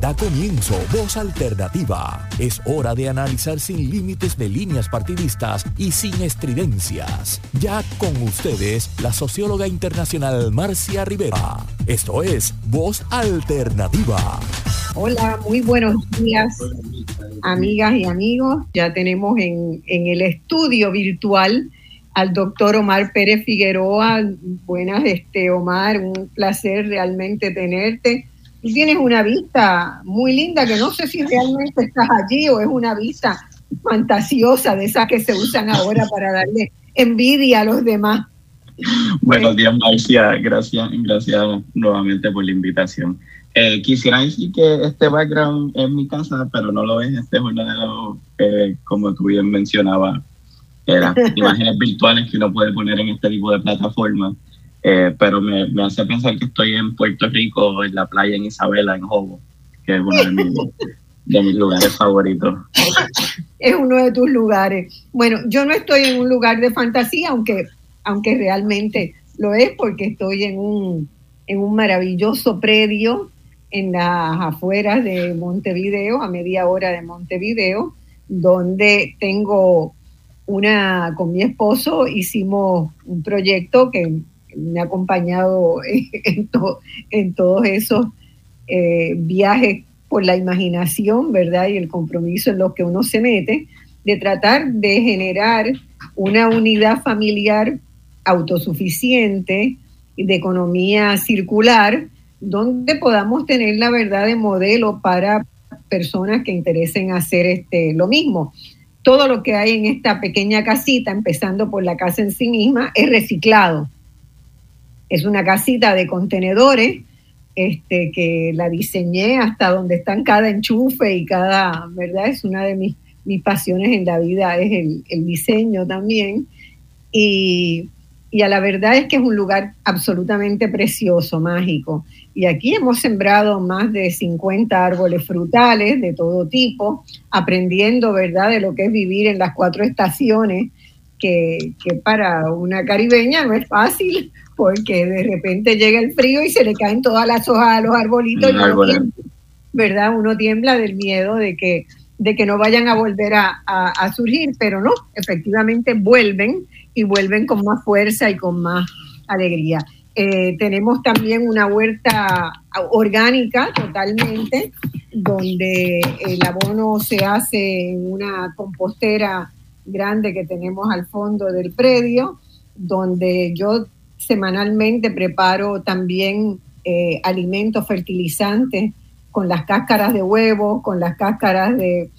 Da comienzo Voz Alternativa. Es hora de analizar sin límites de líneas partidistas y sin estridencias. Ya con ustedes, la socióloga internacional Marcia Rivera. Esto es Voz Alternativa. Hola, muy buenos días, amigas y amigos. Ya tenemos en, en el estudio virtual al doctor Omar Pérez Figueroa. Buenas, este Omar, un placer realmente tenerte Tú tienes una vista muy linda que no sé si realmente estás allí o es una vista fantasiosa de esas que se usan ahora para darle envidia a los demás. Buenos días, Marcia. Gracias, gracias nuevamente por la invitación. Eh, quisiera decir que este background es mi casa, pero no lo es. Este es uno de los, eh, como tú bien mencionabas, las imágenes virtuales que uno puede poner en este tipo de plataformas. Eh, pero me, hace pensar que estoy en Puerto Rico, en la playa en Isabela, en Jobo, que es uno de mis, lugares favoritos. Es uno de tus lugares. Bueno, yo no estoy en un lugar de fantasía, aunque, aunque realmente lo es, porque estoy en un, en un maravilloso predio en las afueras de Montevideo, a media hora de Montevideo, donde tengo una, con mi esposo hicimos un proyecto que me ha acompañado en, todos esos eh, viajes por la imaginación, ¿verdad? Y el compromiso en los que uno se mete, de tratar de generar una unidad familiar autosuficiente y de economía circular, donde podamos tener la verdad de modelo para personas que interesen hacer este, lo mismo. Todo lo que hay en esta pequeña casita, empezando por la casa en sí misma, es reciclado es una casita de contenedores este, que la diseñé hasta donde están cada enchufe y cada, ¿verdad? Es una de mis, mis pasiones en la vida, es el, el diseño también. Y, y, a la verdad es que es un lugar absolutamente precioso, mágico. Y aquí hemos sembrado más de 50 árboles frutales de todo tipo, aprendiendo, ¿verdad?, de lo que es vivir en las cuatro estaciones, que, que para una caribeña no es fácil, porque de repente llega el frío y se le caen todas las hojas a los arbolitos, y uno tiembla, ¿verdad? Uno tiembla del miedo de que, de que no vayan a volver a, surgir, pero no, efectivamente vuelven y vuelven con más fuerza y con más alegría. Eh, tenemos también una huerta orgánica totalmente, donde el abono se hace en una compostera grande que tenemos al fondo del predio, donde yo semanalmente preparo también eh, alimentos fertilizantes con las cáscaras de huevo, con las cáscaras de,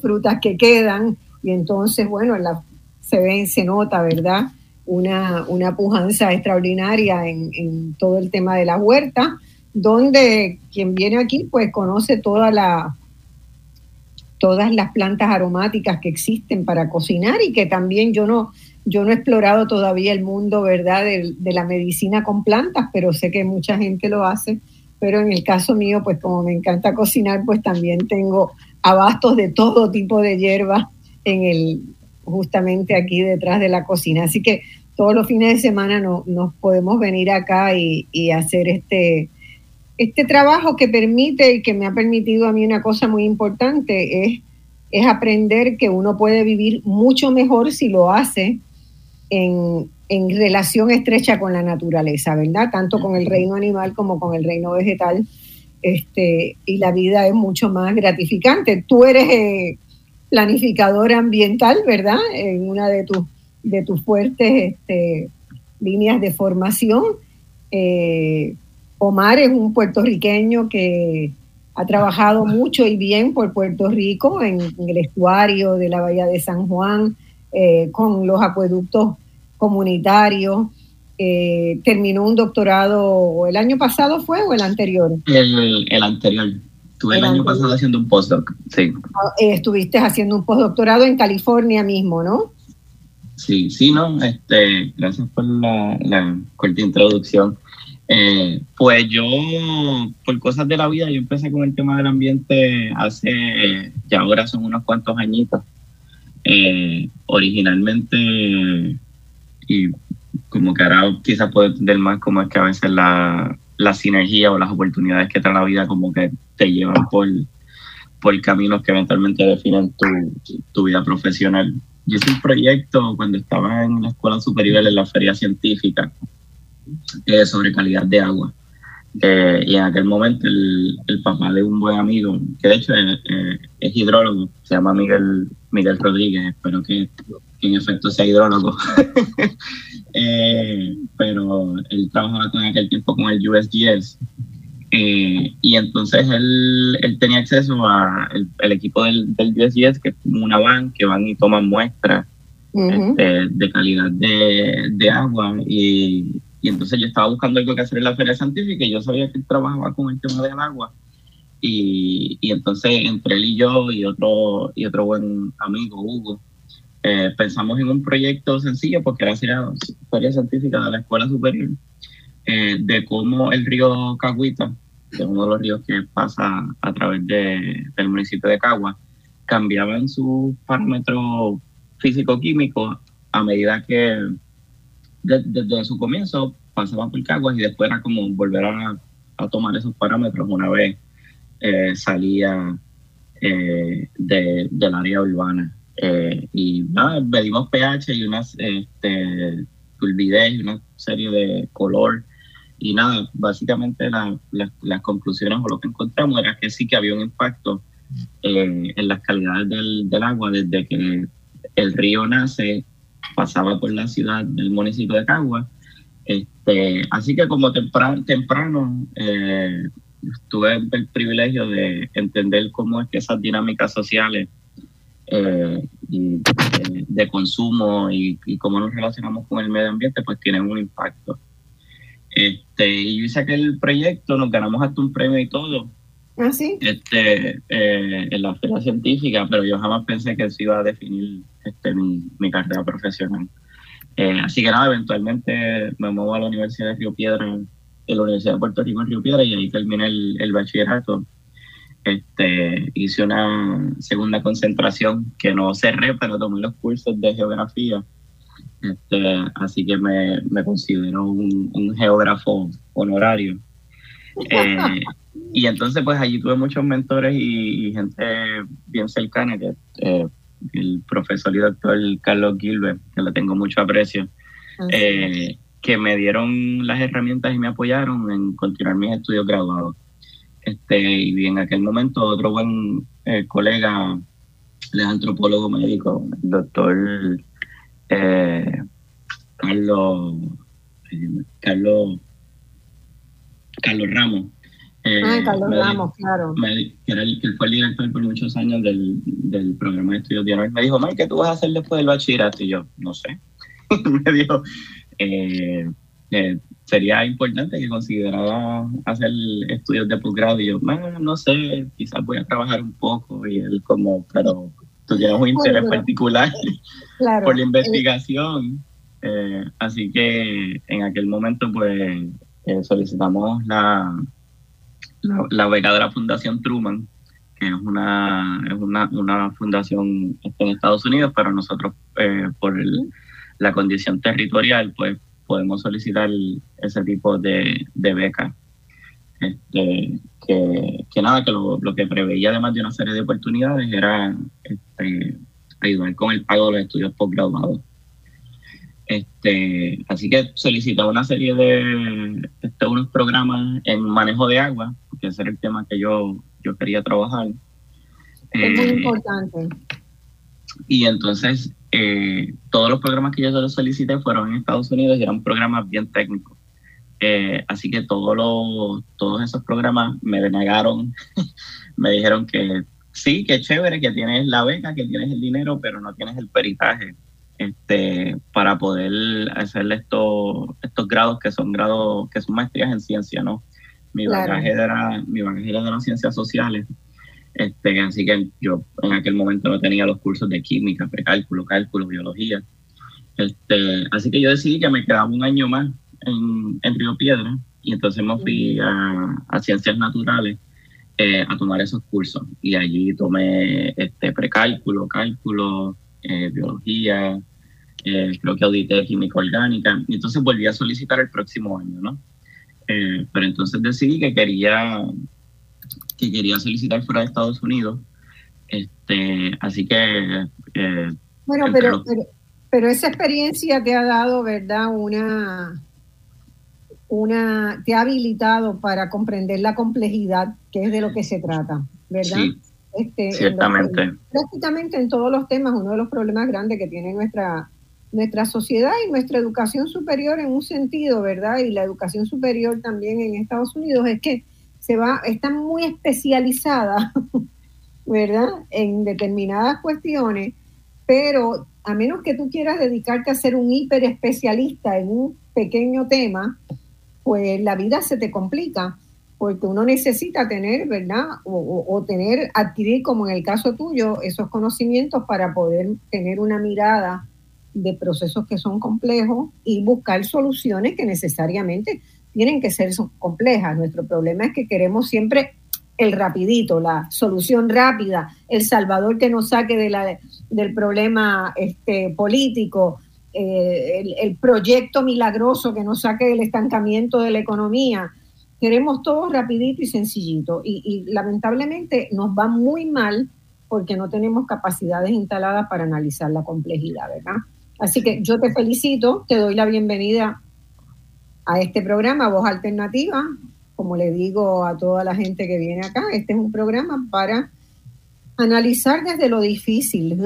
frutas que quedan, y entonces, bueno, se ve, se nota, ¿verdad? Una, una pujanza extraordinaria en, en, todo el tema de la huerta, donde quien viene aquí pues conoce toda la, todas las plantas aromáticas que existen para cocinar y que también yo no, yo no he explorado todavía el mundo, ¿verdad?, de, la medicina con plantas, pero sé que mucha gente lo hace. Pero en el caso mío, pues como me encanta cocinar, pues también tengo abastos de todo tipo de hierbas en el, justamente aquí detrás de la cocina. Así que todos los fines de semana no, nos podemos venir acá y, hacer este, este trabajo que permite y que me ha permitido a mí una cosa muy importante, es, es aprender que uno puede vivir mucho mejor si lo hace en, relación estrecha con la naturaleza, ¿verdad? Tanto con el reino animal como con el reino vegetal. Este, y la vida es mucho más gratificante. Tú eres eh, planificadora ambiental, ¿verdad? En una de tus, de tus fuertes este, líneas de formación. Eh, Omar es un puertorriqueño que ha trabajado mucho y bien por Puerto Rico en, el estuario de la Bahía de San Juan, eh, con los acueductos comunitarios. Eh, terminó un doctorado el año pasado fue o el anterior? El, anterior. Estuve el, año pasado haciendo un postdoc, sí. Ah, eh, estuviste haciendo un postdoctorado en California mismo, ¿no? Sí, sí, no, este, gracias por la, la corta introducción. Pues yo, por cosas de la vida, yo empecé con el tema del ambiente hace, ya ahora son unos cuantos añitos. Eh, originalmente, y como que ahora quizás puedo entender más cómo es que a veces la, la sinergia o las oportunidades que trae la vida como que te llevan por, por caminos que eventualmente definen tu, tu vida profesional. Yo hice un proyecto cuando estaba en la escuela superior en la feria científica eh, sobre calidad de agua. Eh, y en aquel momento el, el, papá de un buen amigo, que de hecho es, es hidrólogo, se llama Miguel, Miguel Rodríguez, espero que, que en efecto sea hidrólogo, eh, pero él trabajaba en aquel tiempo con el USGS. Eh, y entonces él, él, tenía acceso a el, equipo del, del, USGS, que es como una van que van y toman muestras uh -huh. este, de calidad de, de agua. Y, y entonces yo estaba buscando algo que hacer en la feria científica y yo sabía que él trabajaba con el tema del agua. Y, y entonces entre él y yo y otro, y otro buen amigo, Hugo, eh, pensamos en un proyecto sencillo porque era la feria científica de la escuela superior, eh, de cómo el río Caguita, que es uno de los ríos que pasa a través de, del municipio de Cagua, cambiaba en sus parámetros físico-químicos a medida que desde, su comienzo pasaba por Caguas y después era como volver a, a tomar esos parámetros una vez eh, salía eh, de, del área urbana. Eh, y nada, medimos pH y unas este, turbidez y una serie de color. Y nada, básicamente la, la, las conclusiones o lo que encontramos era que sí que había un impacto en las calidades del, del agua desde que el río nace pasaba por la ciudad del municipio de Cagua. Este, así que como temprano, temprano eh, tuve el privilegio de entender cómo es que esas dinámicas sociales eh, de, de, consumo y, y, cómo nos relacionamos con el medio ambiente, pues tienen un impacto. Este, y yo hice aquel proyecto, nos ganamos hasta un premio y todo. ¿Ah, sí? Este, eh, en la feria científica, pero yo jamás pensé que eso iba a definir este, mi, mi carrera profesional. Eh, así que nada, eventualmente me muevo a la Universidad de Río Piedra, en la Universidad de Puerto Rico en Río Piedra, y ahí terminé el, el bachillerato. Este, hice una segunda concentración que no cerré, pero tomé los cursos de geografía. Este, así que me, me considero un, un geógrafo honorario. Eh, y entonces pues allí tuve muchos mentores y, y gente bien cercana, que eh, el profesor y doctor Carlos Gilbert, que le tengo mucho aprecio, eh, que me dieron las herramientas y me apoyaron en continuar mis estudios graduados. Este, y en aquel momento otro buen colega, el antropólogo médico, el doctor Carlos, Carlos, Carlos Ramos, eh, ah, Carlos me, Ramos, claro. Me, que, era el, que fue el director por muchos años del, del programa de estudios diarios. Me dijo, Mike, ¿qué tú vas a hacer después del bachillerato? Y yo, no sé. me dijo, eh, eh, sería importante que considerara hacer estudios de posgrado. Y yo, no, no sé, quizás voy a trabajar un poco. Y él como, pero tú tienes un interés particular claro, por la investigación. Eh, así que en aquel momento, pues, solicitamos la la, la, beca de la Fundación Truman, que es una, es una, una fundación en Estados Unidos, pero nosotros eh, por el, la condición territorial, pues podemos solicitar ese tipo de, de beca. Este, que, que, nada, que lo, lo, que preveía además de una serie de oportunidades era este, ayudar con el pago de los estudios postgraduados. Este, así que solicitaba una serie de este, unos programas en manejo de agua, que ese era el tema que yo, yo quería trabajar. Es eh, muy importante. Y entonces, eh, todos los programas que yo solicité fueron en Estados Unidos y eran programas bien técnicos. Eh, así que todos, los, todos esos programas me denegaron, me dijeron que sí, que chévere, que tienes la beca, que tienes el dinero, pero no tienes el peritaje este, para poder hacer estos, estos grados que son grados, que son maestrías en ciencia, ¿no? Mi claro. bagaje era, mi bagaje era de las ciencias sociales. Este, así que yo en aquel momento no tenía los cursos de química, precálculo, cálculo, biología. Este, así que yo decidí que me quedaba un año más en, en Río Piedra y entonces me fui a, a ciencias naturales eh, a tomar esos cursos y allí tomé este precálculo, cálculo, eh, biología, eh, creo que audité química orgánica, y entonces volví a solicitar el próximo año, ¿no? Eh, pero entonces decidí que quería, que quería solicitar fuera de Estados Unidos. Este, así que... Bueno, pero, pero, esa experiencia te ha dado, ¿verdad? Una, una, te ha habilitado para comprender la complejidad, que es de lo que se trata, ¿verdad? Sí, este, ciertamente. prácticamente en todos los temas, uno de los problemas grandes que tiene nuestra nuestra sociedad y nuestra educación superior en un sentido, ¿verdad? Y la educación superior también en Estados Unidos es que se va, está muy especializada, ¿verdad? En determinadas cuestiones, pero a menos que tú quieras dedicarte a ser un hiper especialista en un pequeño tema, pues la vida se te complica, porque uno necesita tener, ¿verdad? O, tener, adquirir, como en el caso tuyo, esos conocimientos para poder tener una mirada de procesos que son complejos y buscar soluciones que necesariamente tienen que ser complejas. Nuestro problema es que queremos siempre el rapidito, la solución rápida, el salvador que nos saque de la, del problema este, político, eh, el, proyecto milagroso que nos saque del estancamiento de la economía. Queremos todo rapidito y sencillito. Y, lamentablemente nos va muy mal porque no tenemos capacidades instaladas para analizar la complejidad, ¿verdad? Así que yo te felicito, te doy la bienvenida a este programa, Voz Alternativa. Como le digo a toda la gente que viene acá, este es un programa para analizar desde lo difícil,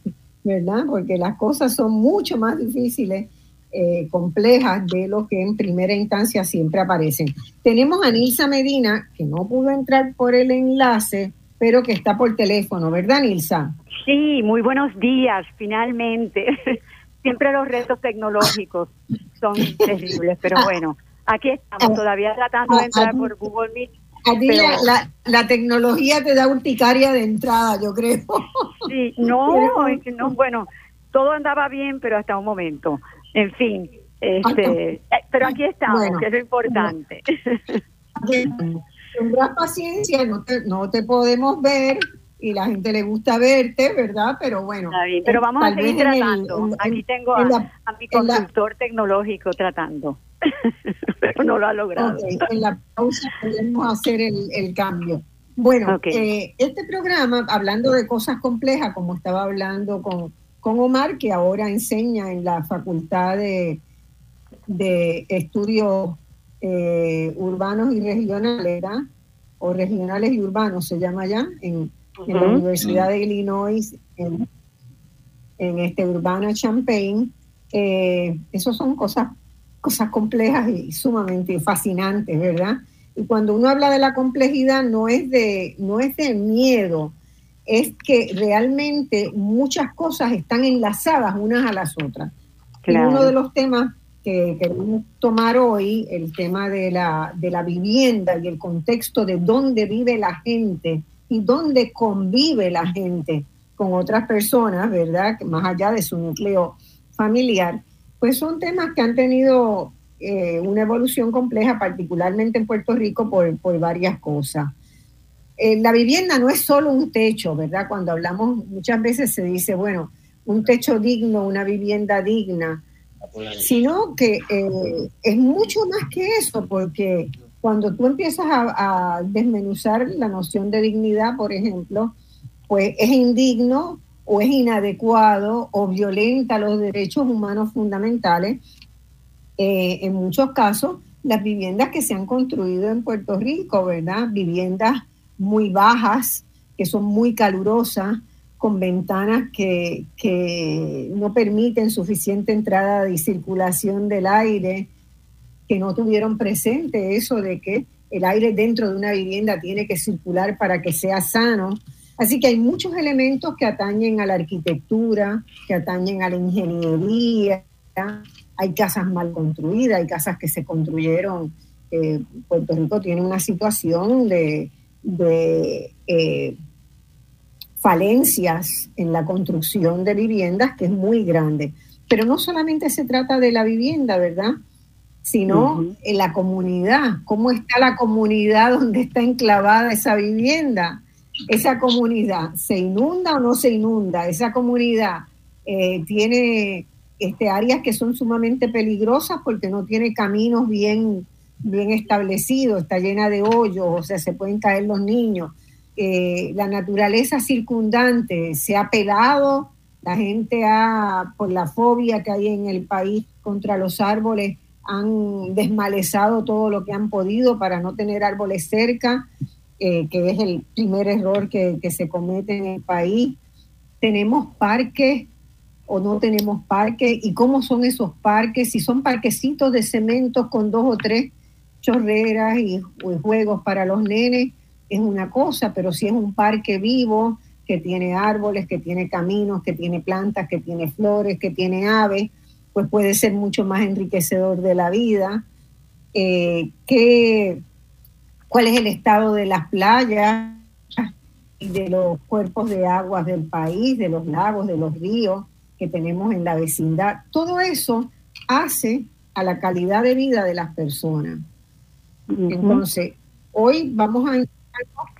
¿verdad? Porque las cosas son mucho más difíciles, eh, complejas de lo que en primera instancia siempre aparecen. Tenemos a Nilsa Medina, que no pudo entrar por el enlace, pero que está por teléfono, ¿verdad, Nilsa? Sí, muy buenos días, finalmente. siempre los retos tecnológicos son terribles, pero bueno, aquí estamos todavía tratando de entrar por Google Meet. la, la, tecnología te da urticaria de entrada, yo creo. Sí, no, no, bueno, todo andaba bien, pero hasta un momento. En fin, este, eh, pero aquí estamos, que es lo importante. Tendrás paciencia, no te, no te podemos ver, y la gente le gusta verte, ¿verdad? Pero bueno. pero vamos a seguir tratando. Aquí tengo a, mi consultor tecnológico tratando, pero no lo ha logrado. en la pausa podemos hacer el, cambio. Bueno, eh, este programa, hablando de cosas complejas, como estaba hablando con, con Omar, que ahora enseña en la Facultad de, de Estudios eh, Urbanos y Regionales, ¿verdad? O regionales y urbanos se llama ya, en, en la Universidad de Illinois, en, este Urbana Champaign. Eh, eso son cosas, cosas complejas y sumamente fascinantes, ¿verdad? Y cuando uno habla de la complejidad no es de, no es de miedo, es que realmente muchas cosas están enlazadas unas a las otras. uno de los temas que queremos tomar hoy, el tema de la, de la vivienda y el contexto de dónde vive la gente y dónde convive la gente con otras personas, ¿verdad? Más allá de su núcleo familiar, pues son temas que han tenido eh, una evolución compleja, particularmente en Puerto Rico, por, varias cosas. Eh, la vivienda no es solo un techo, ¿verdad? Cuando hablamos, muchas veces se dice, bueno, un techo digno, una vivienda digna, sino que eh, es mucho más que eso, porque cuando tú empiezas a, desmenuzar la noción de dignidad, por ejemplo, pues es indigno o es inadecuado o violenta los derechos humanos fundamentales. Eh, en muchos casos, las viviendas que se han construido en Puerto Rico, ¿verdad? Viviendas muy bajas, que son muy calurosas, con ventanas que, que no permiten suficiente entrada y circulación del aire, que no tuvieron presente eso de que el aire dentro de una vivienda tiene que circular para que sea sano. Así que hay muchos elementos que atañen a la arquitectura, que atañen a la ingeniería. Hay casas mal construidas, hay casas que se construyeron. Eh, Puerto Rico tiene una situación de, eh, falencias en la construcción de viviendas que es muy grande. Pero no solamente se trata de la vivienda, ¿verdad? sino en la comunidad. ¿Cómo está la comunidad donde está enclavada esa vivienda? Esa comunidad, ¿se inunda o no se inunda? Esa comunidad eh, tiene este, áreas que son sumamente peligrosas porque no tiene caminos bien bien establecido, está llena de hoyos, o sea, se pueden caer los niños. Eh, la naturaleza circundante se ha pelado, la gente ha, por la fobia que hay en el país contra los árboles, han desmalezado todo lo que han podido para no tener árboles cerca, eh, que es el primer error que, que se comete en el país. Tenemos parques o no tenemos parques y cómo son esos parques, si son parquecitos de cemento con dos o tres chorreras y, juegos para los nenes, es una cosa, pero si es un parque vivo que tiene árboles, que tiene caminos, que tiene plantas, que tiene flores, que tiene aves, pues puede ser mucho más enriquecedor de la vida. Eh, ¿Cuál es el estado de las playas y de los cuerpos de aguas del país, de los lagos, de los ríos que tenemos en la vecindad? Todo eso hace a la calidad de vida de las personas. Entonces, hoy vamos a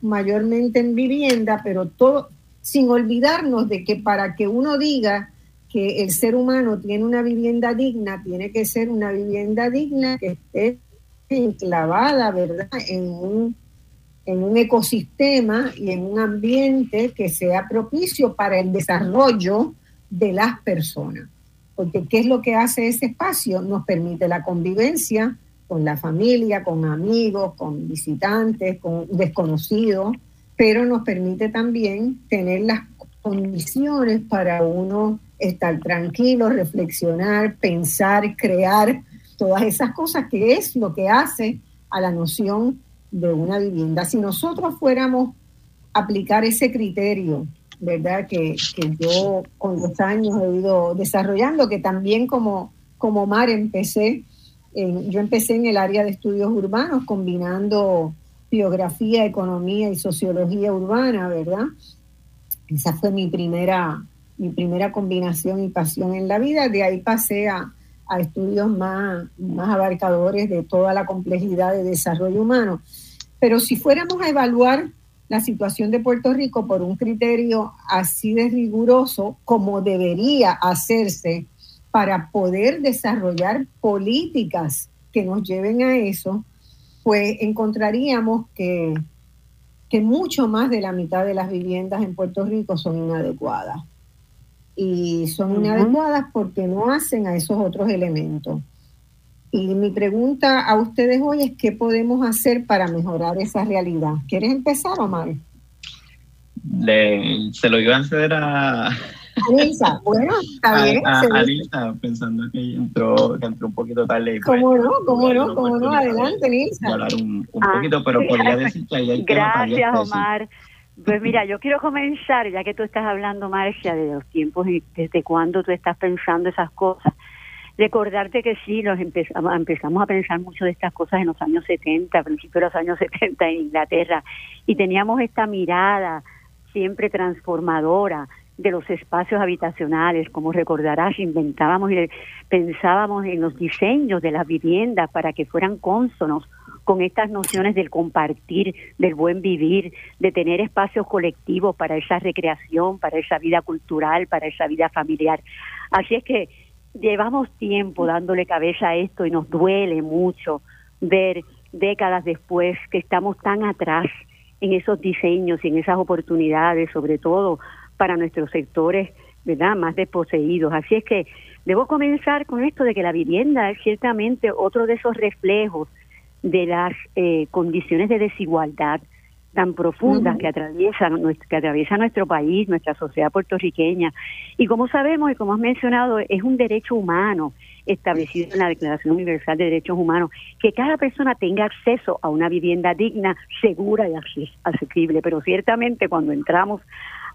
mayormente en vivienda, pero todo sin olvidarnos de que para que uno diga que el ser humano tiene una vivienda digna, tiene que ser una vivienda digna que esté enclavada, ¿verdad?, en un, en un ecosistema y en un ambiente que sea propicio para el desarrollo de las personas. Porque ¿qué es lo que hace ese espacio? Nos permite la convivencia con la familia, con amigos, con visitantes, con desconocidos, pero nos permite también tener las condiciones para uno estar tranquilo, reflexionar, pensar, crear, todas esas cosas que es lo que hace a la noción de una vivienda. Si nosotros fuéramos a aplicar ese criterio, ¿verdad? Que, yo con los años he ido desarrollando, que también como, como Mar empecé, yo empecé en el área de estudios urbanos combinando biografía, economía y sociología urbana, ¿verdad? Esa fue mi primera mi primera combinación y pasión en la vida. De ahí pasé a, estudios más, más abarcadores de toda la complejidad de desarrollo humano. Pero si fuéramos a evaluar la situación de Puerto Rico por un criterio así de riguroso como debería hacerse para poder desarrollar políticas que nos lleven a eso, pues encontraríamos que, que mucho más de la mitad de las viviendas en Puerto Rico son inadecuadas y son inadecuadas porque no hacen a esos otros elementos. Y mi pregunta a ustedes hoy es qué podemos hacer para mejorar esa realidad. ¿Quieres empezar, Omar? Le, se lo iba a ceder a... Alisa, bueno, está bien. A, Alisa, pensando que entró, que entró un poquito tarde. ¿Cómo no? ¿Cómo no? ¿Cómo no? Adelante, Alisa. hablar un, un poquito, pero podría decir que ahí hay Gracias, Omar. Pues mira, yo quiero comenzar, ya que tú estás hablando, Marcia, de los tiempos y desde cuándo tú estás pensando esas cosas, recordarte que sí, los empezamos, empezamos a pensar mucho de estas cosas en los años 70, a principios de los años 70 en Inglaterra, y teníamos esta mirada siempre transformadora de los espacios habitacionales, como recordarás, inventábamos y pensábamos en los diseños de las viviendas para que fueran cónsonos con estas nociones del compartir, del buen vivir, de tener espacios colectivos para esa recreación, para esa vida cultural, para esa vida familiar. Así es que llevamos tiempo dándole cabeza a esto y nos duele mucho ver décadas después que estamos tan atrás en esos diseños y en esas oportunidades, sobre todo para nuestros sectores ¿verdad? más desposeídos. Así es que debo comenzar con esto de que la vivienda es ciertamente otro de esos reflejos de las eh, condiciones de desigualdad tan profundas que atraviesan que atraviesa nuestro país, nuestra sociedad puertorriqueña. Y como sabemos y como has mencionado, es un derecho humano establecido en la Declaración Universal de Derechos Humanos, que cada persona tenga acceso a una vivienda digna, segura y accesible. Pero ciertamente cuando entramos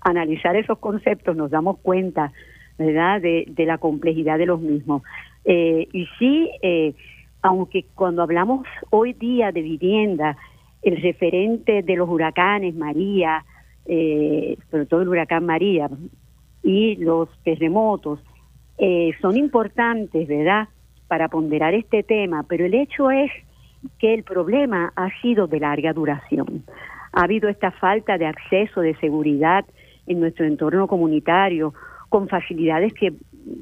analizar esos conceptos nos damos cuenta, ¿verdad?, de, la complejidad de los mismos. Eh, y sí, eh, aunque cuando hablamos hoy día de vivienda, el referente de los huracanes María, eh, sobre todo el huracán María y los terremotos, eh, son importantes, ¿verdad?, para ponderar este tema, pero el hecho es que el problema ha sido de larga duración. Ha habido esta falta de acceso, de seguridad en nuestro entorno comunitario, con facilidades que,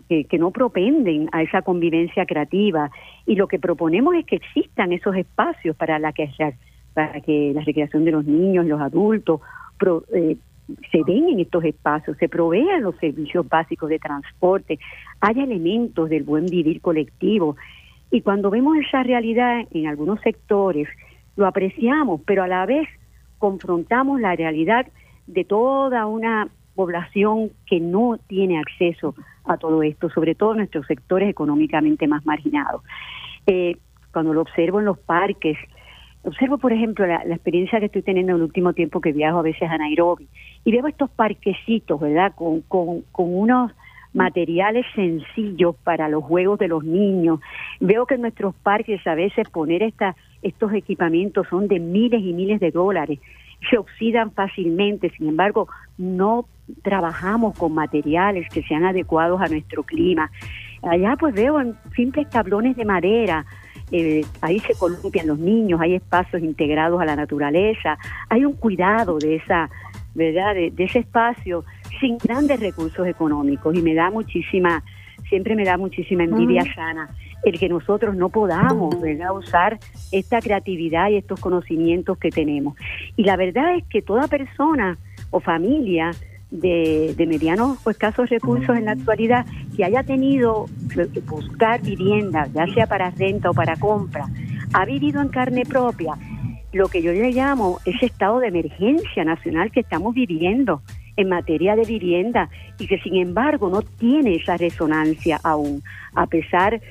que, no propenden a esa convivencia creativa Y lo que proponemos es que existan esos espacios para la que, para que la recreación de los niños, los adultos, eh, se den en estos espacios, se provean los servicios básicos de transporte, haya elementos del buen vivir colectivo. Y cuando vemos esa realidad en algunos sectores, lo apreciamos, pero a la vez confrontamos la realidad de toda una población que no tiene acceso a todo esto, sobre todo nuestros sectores económicamente más marginados. Eh, cuando lo observo en los parques, observo, por ejemplo, la, experiencia que estoy teniendo en el último tiempo que viajo a veces a Nairobi y veo estos parquecitos, ¿verdad? Con, con, con unos materiales sencillos para los juegos de los niños. Veo que en nuestros parques a veces poner esta, estos equipamientos son de miles y miles de dólares, se oxidan fácilmente, sin embargo, no trabajamos con materiales que sean adecuados a nuestro clima. Allá pues veo simples tablones de madera, eh, ahí se columpian los niños, hay espacios integrados a la naturaleza, hay un cuidado de esa, ¿verdad? De, ese espacio sin grandes recursos económicos y me da muchísima, siempre me da muchísima envidia sana el que nosotros no podamos, ¿verdad? Usar esta creatividad y estos conocimientos que tenemos. Y la verdad es que toda persona o familia de, de medianos o escasos recursos en la actualidad que haya tenido que buscar vivienda, ya sea para renta o para compra, ha vivido en carne propia lo que yo le llamo ese estado de emergencia nacional que estamos viviendo en materia de vivienda y que sin embargo no tiene esa resonancia aún, a pesar de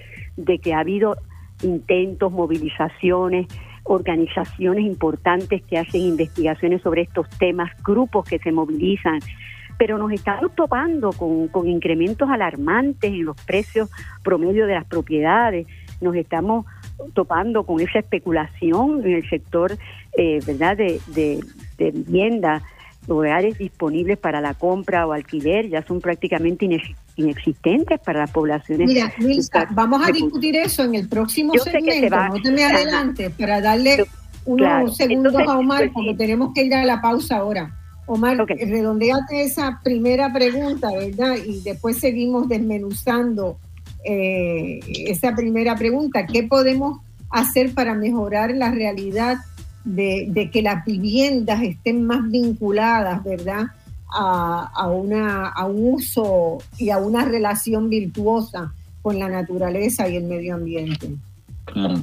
que ha habido intentos, movilizaciones, organizaciones importantes que hacen investigaciones sobre estos temas, grupos que se movilizan, pero nos estamos topando con, con incrementos alarmantes en los precios promedio de las propiedades, nos estamos topando con esa especulación en el sector eh, verdad de, de, de vivienda lugares disponibles para la compra o alquiler ya son prácticamente inexistentes para las poblaciones. Mira, vamos a discutir eso en el próximo segmento, no te me adelantes, para darle unos segundos a Omar, pues porque tenemos que ir a la pausa ahora. Omar, redondeate esa primera pregunta, ¿verdad? Y después seguimos desmenuzando eh, esa primera pregunta. ¿Qué podemos hacer para mejorar la realidad de, que las viviendas estén más vinculadas, ¿verdad? A, una, a un uso y a una relación virtuosa con la naturaleza y el medio ambiente. Claro.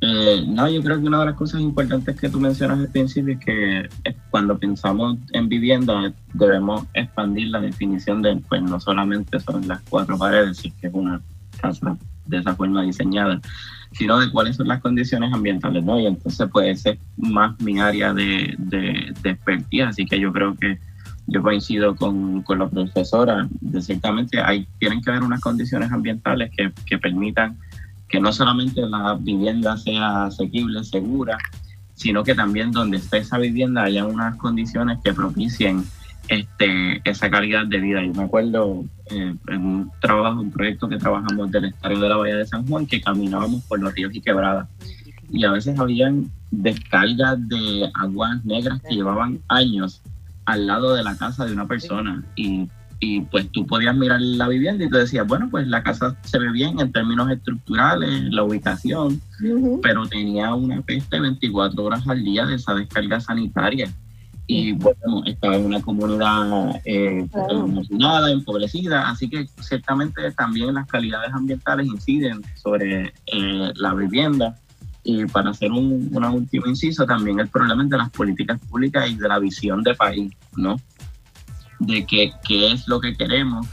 Eh, no, yo creo que una de las cosas importantes que tú mencionas al principio es que cuando pensamos en vivienda debemos expandir la definición de, pues no solamente son las cuatro paredes, si que es una casa de esa forma diseñada, sino de cuáles son las condiciones ambientales, ¿no? Y entonces puede ser más mi área de, de, expertise, así que yo creo que yo coincido con, con la profesora, de ciertamente hay, tienen que haber unas condiciones ambientales que, que permitan que no solamente la vivienda sea asequible, segura, sino que también donde esté esa vivienda haya unas condiciones que propicien este, esa calidad de vida. Yo me acuerdo eh, en un trabajo, un proyecto que trabajamos del estadio de la Bahía de San Juan, que caminábamos por los ríos y quebradas. Y a veces habían descargas de aguas negras que llevaban años al lado de la casa de una persona. Y, y pues tú podías mirar la vivienda y te decías, bueno, pues la casa se ve bien en términos estructurales, la ubicación, pero tenía una peste 24 horas al día de esa descarga sanitaria y bueno, estaba en una comunidad eh, empobrecida, así que ciertamente también las calidades ambientales inciden sobre eh, la vivienda. Y para hacer un, último inciso, también el problema de las políticas públicas y de la visión de país, ¿no? De qué es lo que queremos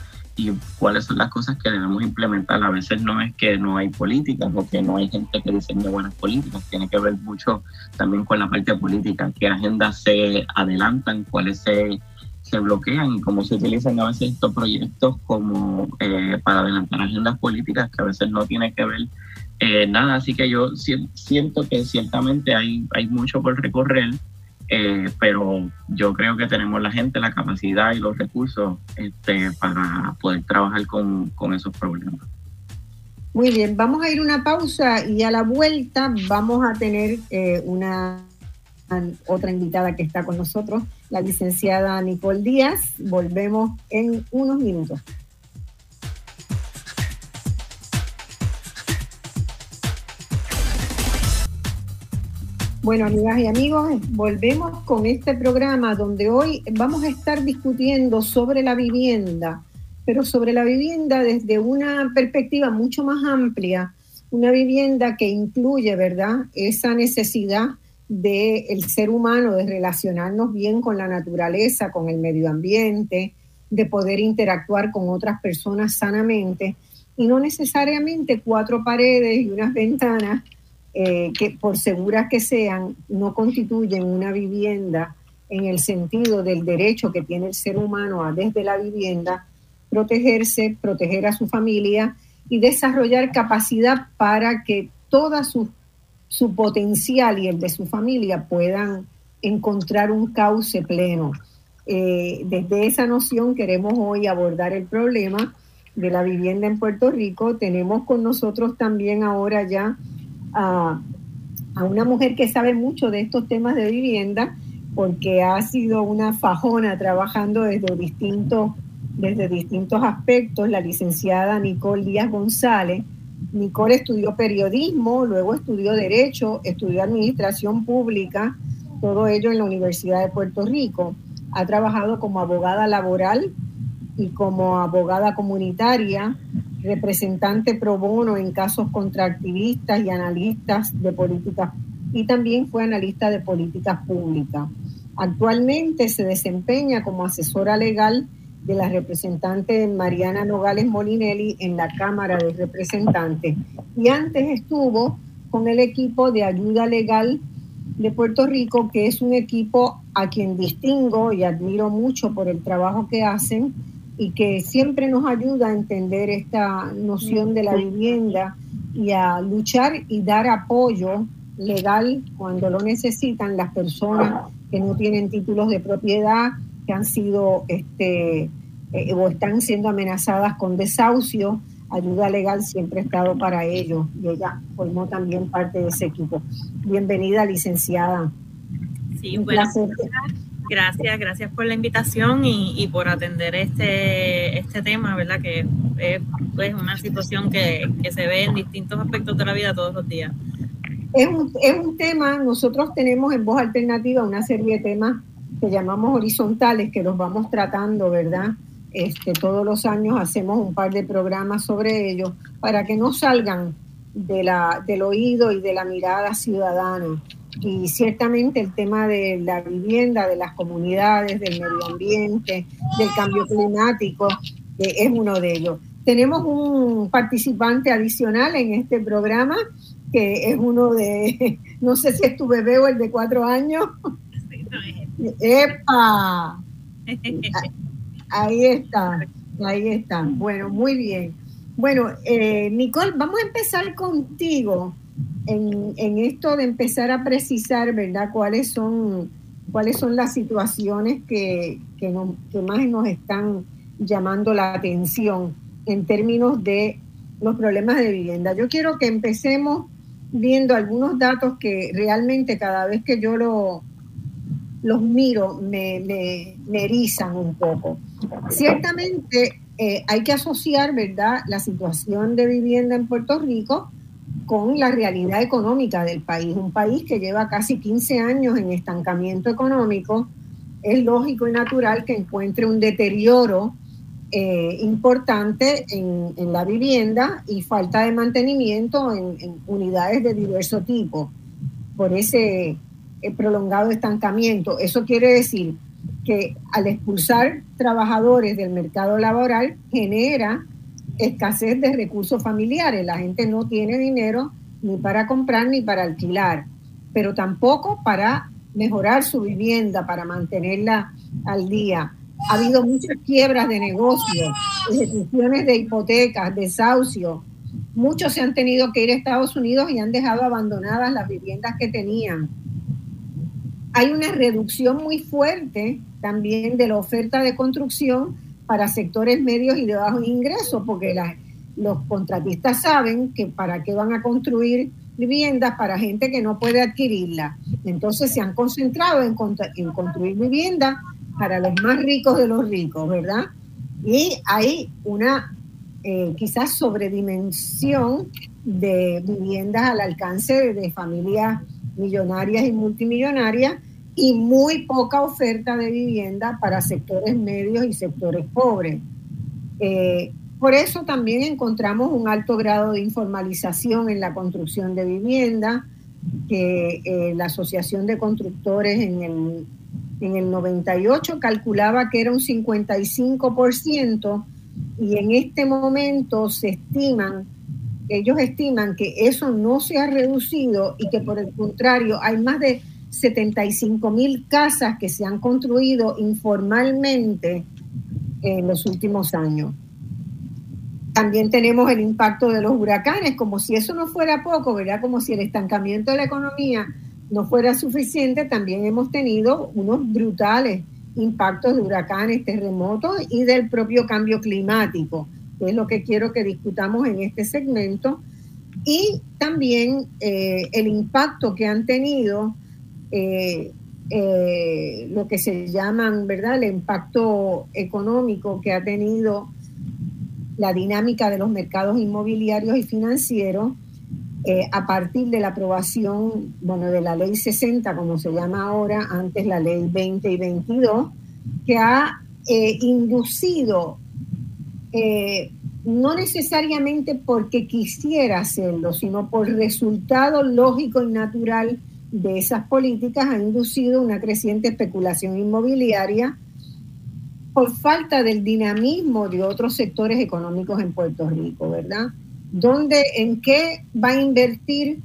y cuáles son las cosas que debemos implementar. A veces no es que no hay políticas o que no hay gente que diseñe buenas políticas, tiene que ver mucho también con la parte política, qué agendas se adelantan, cuáles se, se bloquean y cómo se utilizan a veces estos proyectos como eh, para adelantar agendas políticas que a veces no tiene que ver eh, nada. Así que yo siento que ciertamente hay, hay mucho por recorrer eh, pero yo creo que tenemos la gente, la capacidad y los recursos este, para poder trabajar con, esos problemas. Muy bien, vamos a ir una pausa y a la vuelta vamos a tener eh, una otra invitada que está con nosotros, la licenciada Nicole Díaz. Volvemos en unos minutos. Bueno, amigas y amigos, volvemos con este programa donde hoy vamos a estar discutiendo sobre la vivienda, pero sobre la vivienda desde una perspectiva mucho más amplia, una vivienda que incluye, ¿verdad?, esa necesidad del ser humano de relacionarnos bien con la naturaleza, con el medio ambiente, de poder interactuar con otras personas sanamente y no necesariamente cuatro paredes y unas ventanas eh, que por seguras que sean, no constituyen una vivienda en el sentido del derecho que tiene el ser humano a desde la vivienda protegerse, proteger a su familia y desarrollar capacidad para que toda su, su potencial y el de su familia puedan encontrar un cauce pleno. Eh, desde esa noción queremos hoy abordar el problema de la vivienda en Puerto Rico. Tenemos con nosotros también ahora ya a, una mujer que sabe mucho de estos temas de vivienda, porque ha sido una fajona trabajando desde distintos, desde distintos aspectos, la licenciada Nicole Díaz González. Nicole estudió periodismo, luego estudió derecho, estudió administración pública, todo ello en la Universidad de Puerto Rico. Ha trabajado como abogada laboral y como abogada comunitaria representante pro bono en casos contra activistas y analistas de políticas y también fue analista de políticas públicas. Actualmente se desempeña como asesora legal de la representante Mariana Nogales Molinelli en la Cámara de Representantes y antes estuvo con el equipo de ayuda legal de Puerto Rico, que es un equipo a quien distingo y admiro mucho por el trabajo que hacen y que siempre nos ayuda a entender esta noción de la vivienda y a luchar y dar apoyo legal cuando lo necesitan las personas que no tienen títulos de propiedad, que han sido este, eh, o están siendo amenazadas con desahucio. Ayuda legal siempre ha estado para ellos y ella formó también parte de ese equipo. Bienvenida, licenciada. Sí, Un placer. Gracias, gracias por la invitación y, por atender este, este tema, ¿verdad? Que es, una situación que, se ve en distintos aspectos de la vida todos los días. Es un, es un tema, nosotros tenemos en Voz Alternativa una serie de temas que llamamos horizontales, que los vamos tratando, ¿verdad? Este, todos los años hacemos un par de programas sobre ellos para que no salgan de la, del oído y de la mirada ciudadana y ciertamente el tema de la vivienda, de las comunidades, del medio ambiente, del cambio climático, es uno de ellos. Tenemos un participante adicional en este programa, que es uno de, no sé si es tu bebé o el de cuatro años. ¡Epa! Ahí está, ahí está. Bueno, muy bien. Bueno, eh, Nicole, vamos a empezar contigo en, esto de empezar a precisar, ¿verdad?, cuáles son, cuáles son las situaciones que, que, que más nos están llamando la atención en términos de los problemas de vivienda. Yo quiero que empecemos viendo algunos datos que realmente cada vez que yo lo, los miro me, me, erizan un poco. Ciertamente eh, hay que asociar, ¿verdad?, la situación de vivienda en Puerto Rico con la realidad económica del país. Un país que lleva casi 15 años en estancamiento económico, es lógico y natural que encuentre un deterioro eh, importante en, la vivienda y falta de mantenimiento en, unidades de diverso tipo por ese eh, prolongado estancamiento. Eso quiere decir que al expulsar trabajadores del mercado laboral genera escasez de recursos familiares. La gente no tiene dinero ni para comprar ni para alquilar, pero tampoco para mejorar su vivienda, para mantenerla al día. Ha habido muchas quiebras de negocios, ejecuciones de hipotecas, desahucios. Muchos se han tenido que ir a Estados Unidos y han dejado abandonadas las viviendas que tenían. Hay una reducción muy fuerte también de la oferta de construcción para sectores medios y de bajos ingresos, porque los contratistas saben que para qué van a construir viviendas para gente que no puede adquirirla. Entonces se han concentrado en, construir viviendas para los más ricos de los ricos, ¿verdad? Y hay una eh, quizás sobredimensión de viviendas al alcance de, familias millonarias y multimillonarias y muy poca oferta de vivienda para sectores medios y sectores pobres. Eh, por eso también encontramos un alto grado de informalización en la construcción de vivienda, que eh, la Asociación de Constructores en el, en el 98 calculaba que era un 55% y en este momento se estiman, ellos estiman que eso no se ha reducido y que por el contrario hay más de 75 mil casas que se han construido informalmente en los últimos años. También tenemos el impacto de los huracanes, como si eso no fuera poco, ¿verdad? Como si el estancamiento de la economía no fuera suficiente, también hemos tenido unos brutales impactos de huracanes, terremotos y del propio cambio climático, que es lo que quiero que discutamos en este segmento. Y también eh, el impacto que han tenido eh, eh, lo que se llaman, ¿verdad? El impacto económico que ha tenido la dinámica de los mercados inmobiliarios y financieros eh, a partir de la aprobación, bueno, de la ley 60, como se llama ahora, antes la ley 20 y 22, que ha eh, inducido, eh, no necesariamente porque quisiera hacerlo, sino por resultado lógico y natural de esas políticas, ha inducido una creciente especulación inmobiliaria por falta del dinamismo de otros sectores económicos en Puerto Rico, ¿verdad? ¿Dónde, en qué va a invertir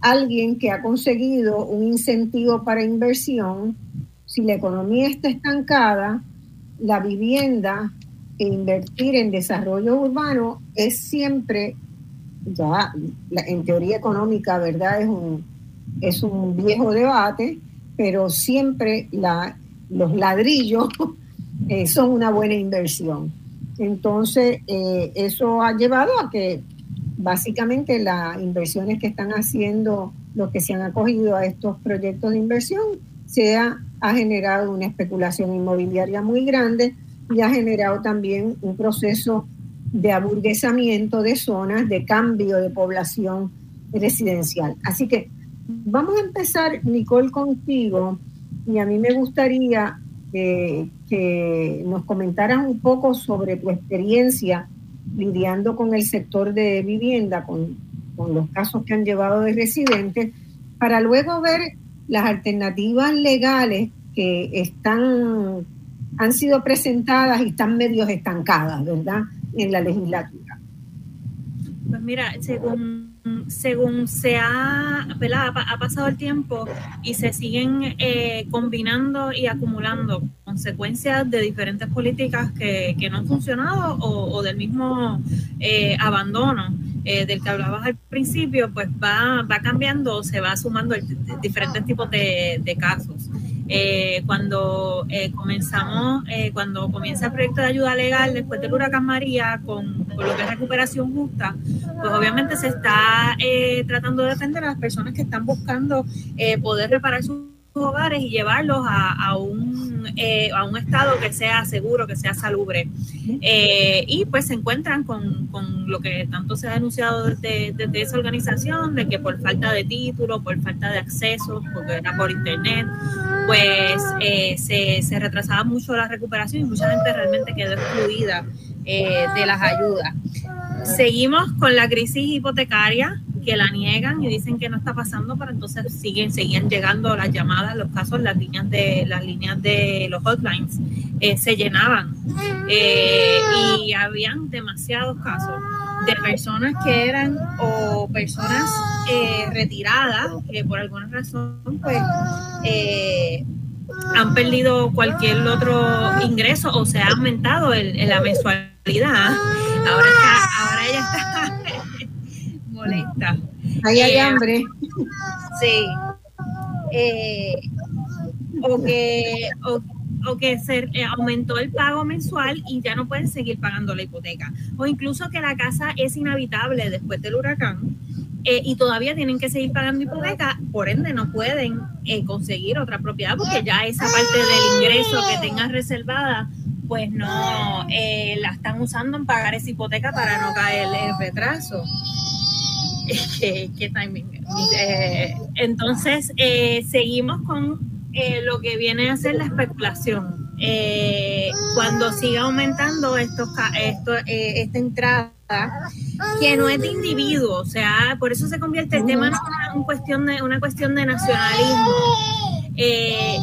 alguien que ha conseguido un incentivo para inversión si la economía está estancada, la vivienda e invertir en desarrollo urbano es siempre, ya en teoría económica, ¿verdad? Un, es un viejo debate, pero siempre los ladrillos eh, son una buena inversión. Entonces, eh, eso ha llevado a que básicamente las inversiones que están haciendo los que se han acogido a estos proyectos de inversión sea, ha generado una especulación inmobiliaria muy grande y ha generado también un proceso de aburguesamiento de zonas, de cambio de población residencial. Así que vamos a empezar, Nicole, contigo, y a mí me gustaría que nos comentaras un poco sobre tu experiencia lidiando con el sector de vivienda, con, con los casos que han llevado de residentes, para luego ver las alternativas legales que están han sido presentadas y están medio estancadas, ¿verdad?, en la legislatura. Pues mira, según según se ha, ha pasado el tiempo y se siguen eh, combinando y acumulando consecuencias de diferentes políticas que, no han funcionado o, del mismo eh, abandono eh, del que hablabas al principio, pues va, va cambiando, se va sumando diferentes tipos de casos. Eh, cuando eh, comenzamos, eh, cuando comienza el proyecto de ayuda legal después del huracán María con, lo que es recuperación justa, pues obviamente se está tratando de defender a las personas que están buscando poder reparar sus hogares y llevarlos a, un, eh, a un estado que sea seguro, que sea salubre. Eh, y pues se encuentran con, lo que tanto se ha denunciado desde, esa organización, de que por falta de título, por falta de acceso, porque era por internet, pues eh, se, se, retrasaba mucho la recuperación y mucha gente realmente quedó excluida de las ayudas. Seguimos con la crisis hipotecaria, que la niegan y dicen que no está pasando, pero entonces siguen, seguían llegando las llamadas, los casos, las líneas de las líneas de los hotlines eh, se llenaban eh, y habían demasiados casos de personas que eran o personas eh, retiradas que por alguna razón pues han perdido cualquier otro ingreso o se ha aumentado el, la mensualidad. Ahora, ahora ella está molesta. Ahí hay eh, hambre. Sí. Eh, o que, o, que se eh, aumentó el pago mensual y ya no pueden seguir pagando la hipoteca. O incluso que la casa es inhabitable después del huracán y todavía tienen que seguir pagando hipoteca, por ende no pueden conseguir otra propiedad porque ya esa parte del ingreso que tengan reservada pues no la están usando en pagar esa hipoteca para no caer el retraso. qué timing. entonces, seguimos con lo que viene a ser la especulación. cuando siga aumentando estos, esto, esta entrada que no es de individuo, o sea, por eso se convierte el tema en una, cuestión de, una cuestión de nacionalismo. Eh,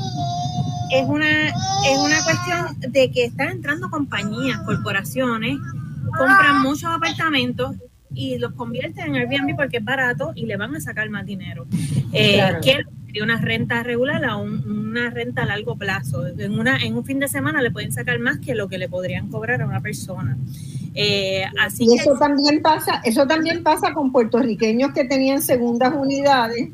es una, es una cuestión de que están entrando compañías, corporaciones, compran muchos apartamentos y los convierten en Airbnb porque es barato y le van a sacar más dinero. Eh, que una renta regular a una renta a largo plazo. En, una, en un fin de semana le pueden sacar más que lo que le podrían cobrar a una persona. Eh, así y eso también pasa, eso también pasa con puertorriqueños que tenían segundas unidades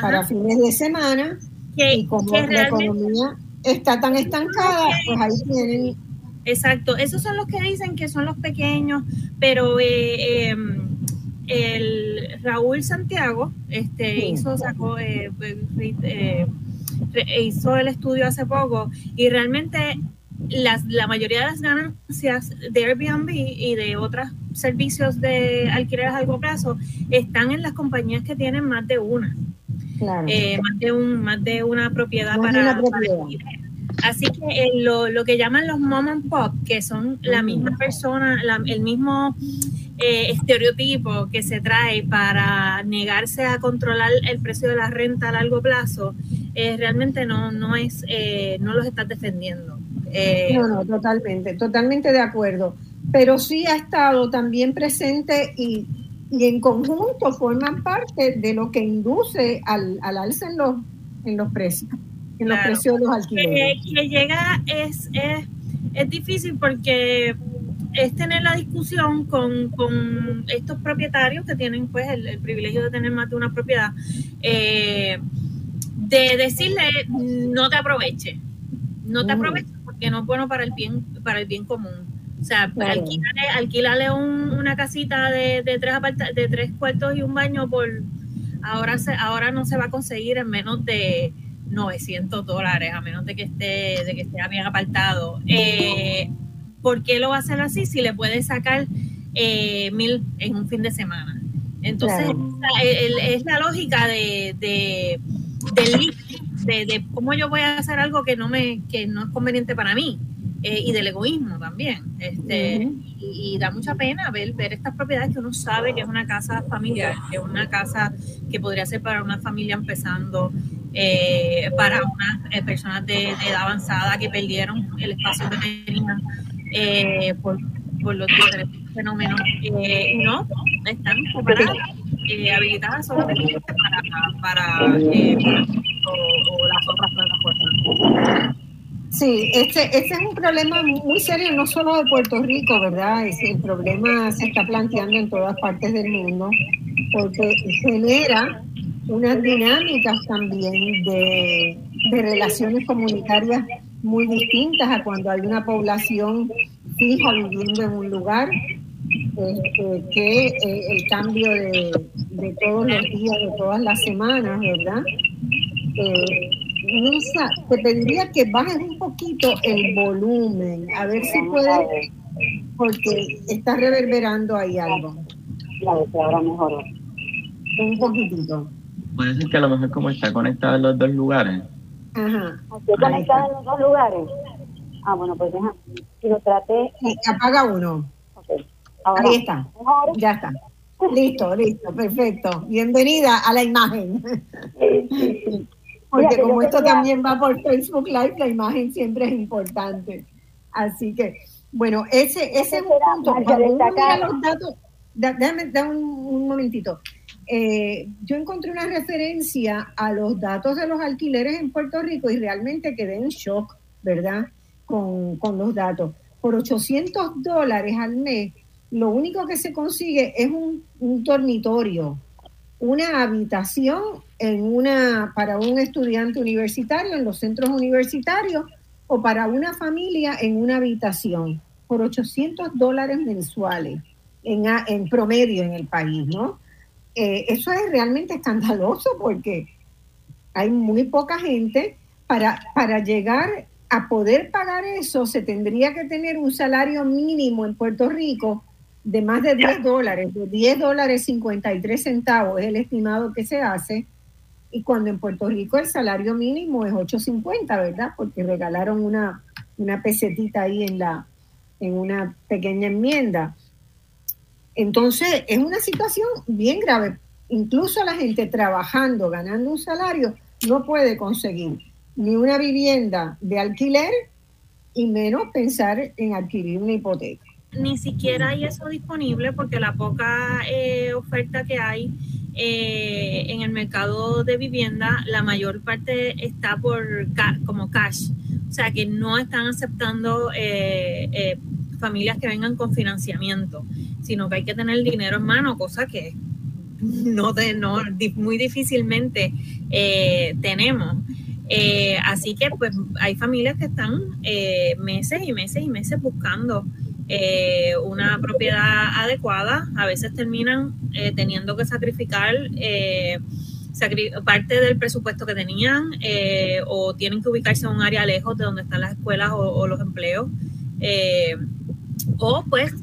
para fines de semana y como la economía está tan estancada, pues ahí tienen. Exacto, esos son los que dicen que son los pequeños, pero eh, em, el Raúl Santiago este, hizo, sacó, eh, hizo el estudio hace poco y realmente la mayoría de las ganancias de Airbnb y de otros servicios de alquiler a largo plazo están en las compañías que tienen más de una. Eh, más, de un, más de una propiedad para, Así que eh, lo, que llaman los mom and pop, que son la misma persona, el mismo eh, estereotipo que se trae para negarse a controlar el precio de la renta a largo plazo, realmente no, no, es, no los estás defendiendo. Eh, no, no, totalmente, totalmente de acuerdo. Pero sí ha estado también presente y, en conjunto forman parte de lo que induce al, al alza en los, en los precios, en los precios de los alquileres. Que, llega es, es, es difícil porque es tener la discusión con, con, estos propietarios que tienen pues el, privilegio de tener más de una propiedad, eh, de decirle no te aproveche, no te aproveches que no es bueno para el bien, para el bien común. O sea, alquilarle, una casita de, de tres de tres cuartos y un baño por ahora se, ahora no se va a conseguir en menos de 900 dólares, a menos de que esté, de que esté bien apartado. Eh, ¿Por qué lo va a hacer así si le puede sacar eh, mil en un fin de semana? Entonces, es la lógica de, de, de, cómo yo voy a hacer algo que no me que no es conveniente para mí eh, y del egoísmo también este y, da mucha pena ver ver estas propiedades que uno sabe que es una casa familiar que es una casa que podría ser para una familia empezando eh, para unas eh, personas de, edad avanzada que perdieron el espacio que tenían por, por los fenómenos y no están preparadas habilitadas solamente para, para o, las otras plataformas. Sí, este, este es un problema muy serio, no solo de Puerto Rico, ¿verdad? Es, el problema se está planteando en todas partes del mundo, porque genera unas dinámicas también de, de relaciones comunitarias muy distintas a cuando hay una población fija viviendo en un lugar, este, que eh, el cambio de, de, todos los días, de todas las semanas, ¿verdad? eh, te pediría que bajes un poquito el volumen, a ver si puedes, porque está reverberando ahí algo. Claro, que ahora mejor. Un poquitito. Puede ser que a lo mejor como está conectado en los dos lugares. Ajá. ¿Estoy conectada en los dos lugares? Ah, bueno, pues deja. Si lo traté. apaga uno. Okay. Ahí está. Ya está. Listo, listo, perfecto. Bienvenida a la imagen. Porque como esto también va por Facebook Live, la imagen siempre es importante. Así que, bueno, ese, ese es un punto. los datos, déjame, un, momentito. Eh, yo encontré una referencia a los datos de los alquileres en Puerto Rico y realmente quedé en shock, ¿verdad? Con, con los datos. Por 800 dólares al mes, lo único que se consigue es un, un dormitorio, una habitación en una, para un estudiante universitario en los centros universitarios o para una familia en una habitación por 800 dólares mensuales en, en promedio en el país, ¿no? Eh, eso es realmente escandaloso porque hay muy poca gente. Para, para llegar a poder pagar eso, se tendría que tener un salario mínimo en Puerto Rico de más de 10 dólares, de 10 dólares 53 centavos es el estimado que se hace, y cuando en Puerto Rico el salario mínimo es 8.50, ¿verdad? Porque regalaron una, una pesetita ahí en, la, en una pequeña enmienda. Entonces, es una situación bien grave. Incluso la gente trabajando, ganando un salario, no puede conseguir ni una vivienda de alquiler y menos pensar en adquirir una hipoteca. Ni siquiera hay eso disponible porque la poca eh, oferta que hay eh, en el mercado de vivienda, la mayor parte está por como cash. O sea que no están aceptando eh, familias que vengan con financiamiento, sino que hay que tener dinero en mano, cosa que no, de, no muy difícilmente tenemos. Eh, así que pues hay familias que están eh, meses y meses y meses buscando eh, una propiedad adecuada. A veces terminan teniendo que sacrificar parte del presupuesto que tenían o tienen que ubicarse en un área lejos de donde están las escuelas o, los empleos. O pues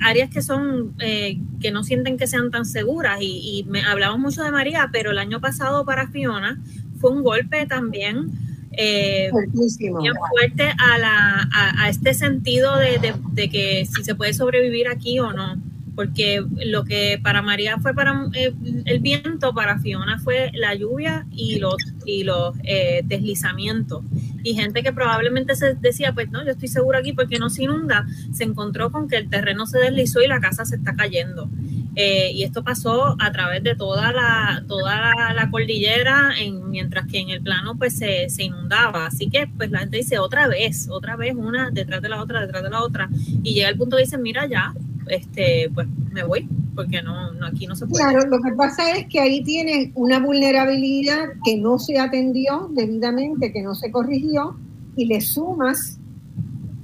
áreas que son que no sienten que sean tan seguras. Y, me, hablamos mucho de María pero el año pasado para Fiona fue un golpe también eh, bien fuerte a, la, a, este sentido de, de, que si se puede sobrevivir aquí o no. Porque lo que para María fue para eh, el viento, para Fiona fue la lluvia y los, y los eh, deslizamientos. Y gente que probablemente se decía, pues no, yo estoy seguro aquí porque no se inunda, se encontró con que el terreno se deslizó y la casa se está cayendo. Eh, y esto pasó a través de toda la, toda la, cordillera, en, mientras que en el plano pues se, se, inundaba. Así que pues la gente dice otra vez, otra vez, una detrás de la otra, detrás de la otra. Y llega el punto de dice, mira ya, este, pues me voy, porque no, no, aquí no se puede. Claro, lo que pasa es que ahí tienen una vulnerabilidad que no se atendió debidamente, que no se corrigió, y le sumas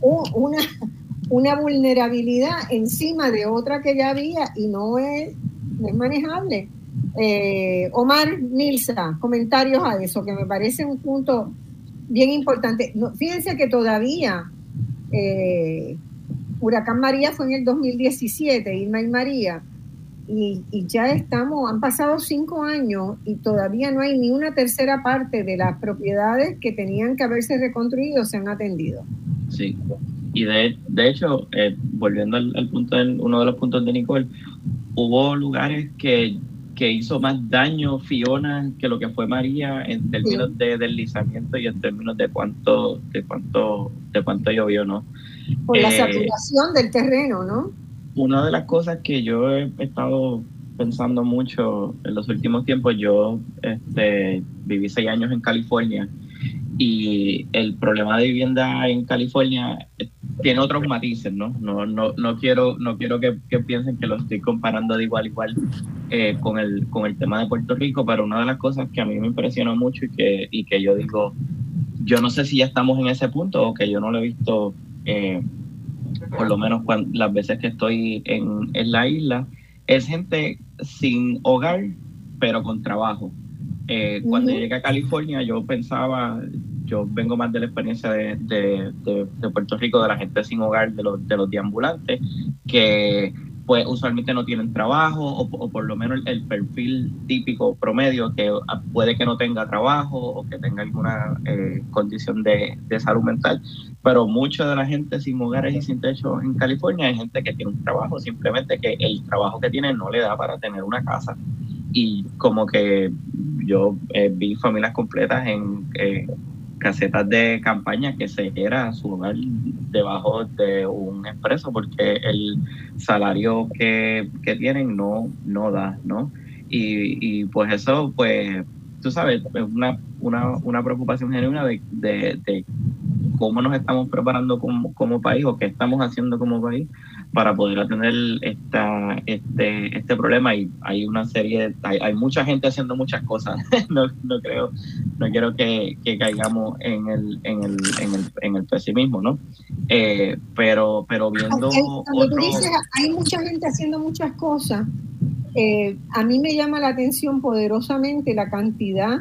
una, una vulnerabilidad encima de otra que ya había y no es, es manejable. Eh, Omar Nilsa, comentarios a eso, que me parece un punto bien importante. fíjense que todavía eh, Huracán María fue en el 2017, Irma y María, y, ya estamos, han pasado cinco años y todavía no hay ni una tercera parte de las propiedades que tenían que haberse reconstruido se han atendido. Sí, y de, de hecho, eh, volviendo al, punto, uno de los puntos de Nicole, hubo lugares que, que hizo más daño Fiona que lo que fue María en términos de deslizamiento y en términos de cuánto, de cuánto, de cuánto llovió, ¿no? Por la eh, saturación del terreno, ¿no? Una de las cosas que yo he estado pensando mucho en los últimos tiempos, yo este, viví seis años en California y el problema de vivienda en California eh, tiene otros matices, ¿no? No, no, no quiero, no quiero que, piensen que lo estoy comparando de igual a igual eh, con, el, con el tema de Puerto Rico, pero una de las cosas que a mí me impresionó mucho y que, y que yo digo, yo no sé si ya estamos en ese punto o que yo no lo he visto eh, por lo menos cuando, las veces que estoy en, la isla, es gente sin hogar, pero con trabajo. Eh, cuando llegué a California, yo pensaba, yo vengo más de la experiencia de, de, Puerto Rico, de la gente sin hogar, de los, de los deambulantes, que pues usualmente no tienen trabajo o, por lo menos el, perfil típico promedio que puede que no tenga trabajo o que tenga alguna eh, condición de, salud mental, pero mucha de la gente sin hogares y sin techo en California es gente que tiene un trabajo, simplemente que el trabajo que tiene no le da para tener una casa. Y como que yo eh, vi familias completas en... Eh, casetas de campaña que se era su hogar debajo de un expreso porque el salario que, tienen no, no da, ¿no? Y, y, pues eso, pues, tú sabes, es una, una, una preocupación genuina de, de, cómo nos estamos preparando como, como país o qué estamos haciendo como país para poder atender esta, este, este problema y hay una serie, hay, hay mucha gente haciendo muchas cosas, no, no, creo, no quiero que, que caigamos en el, en el, en el, en el pesimismo, ¿no? Eh, pero, pero viendo... Cuando tú dices, hay mucha gente haciendo muchas cosas, eh, a mí me llama la atención poderosamente la cantidad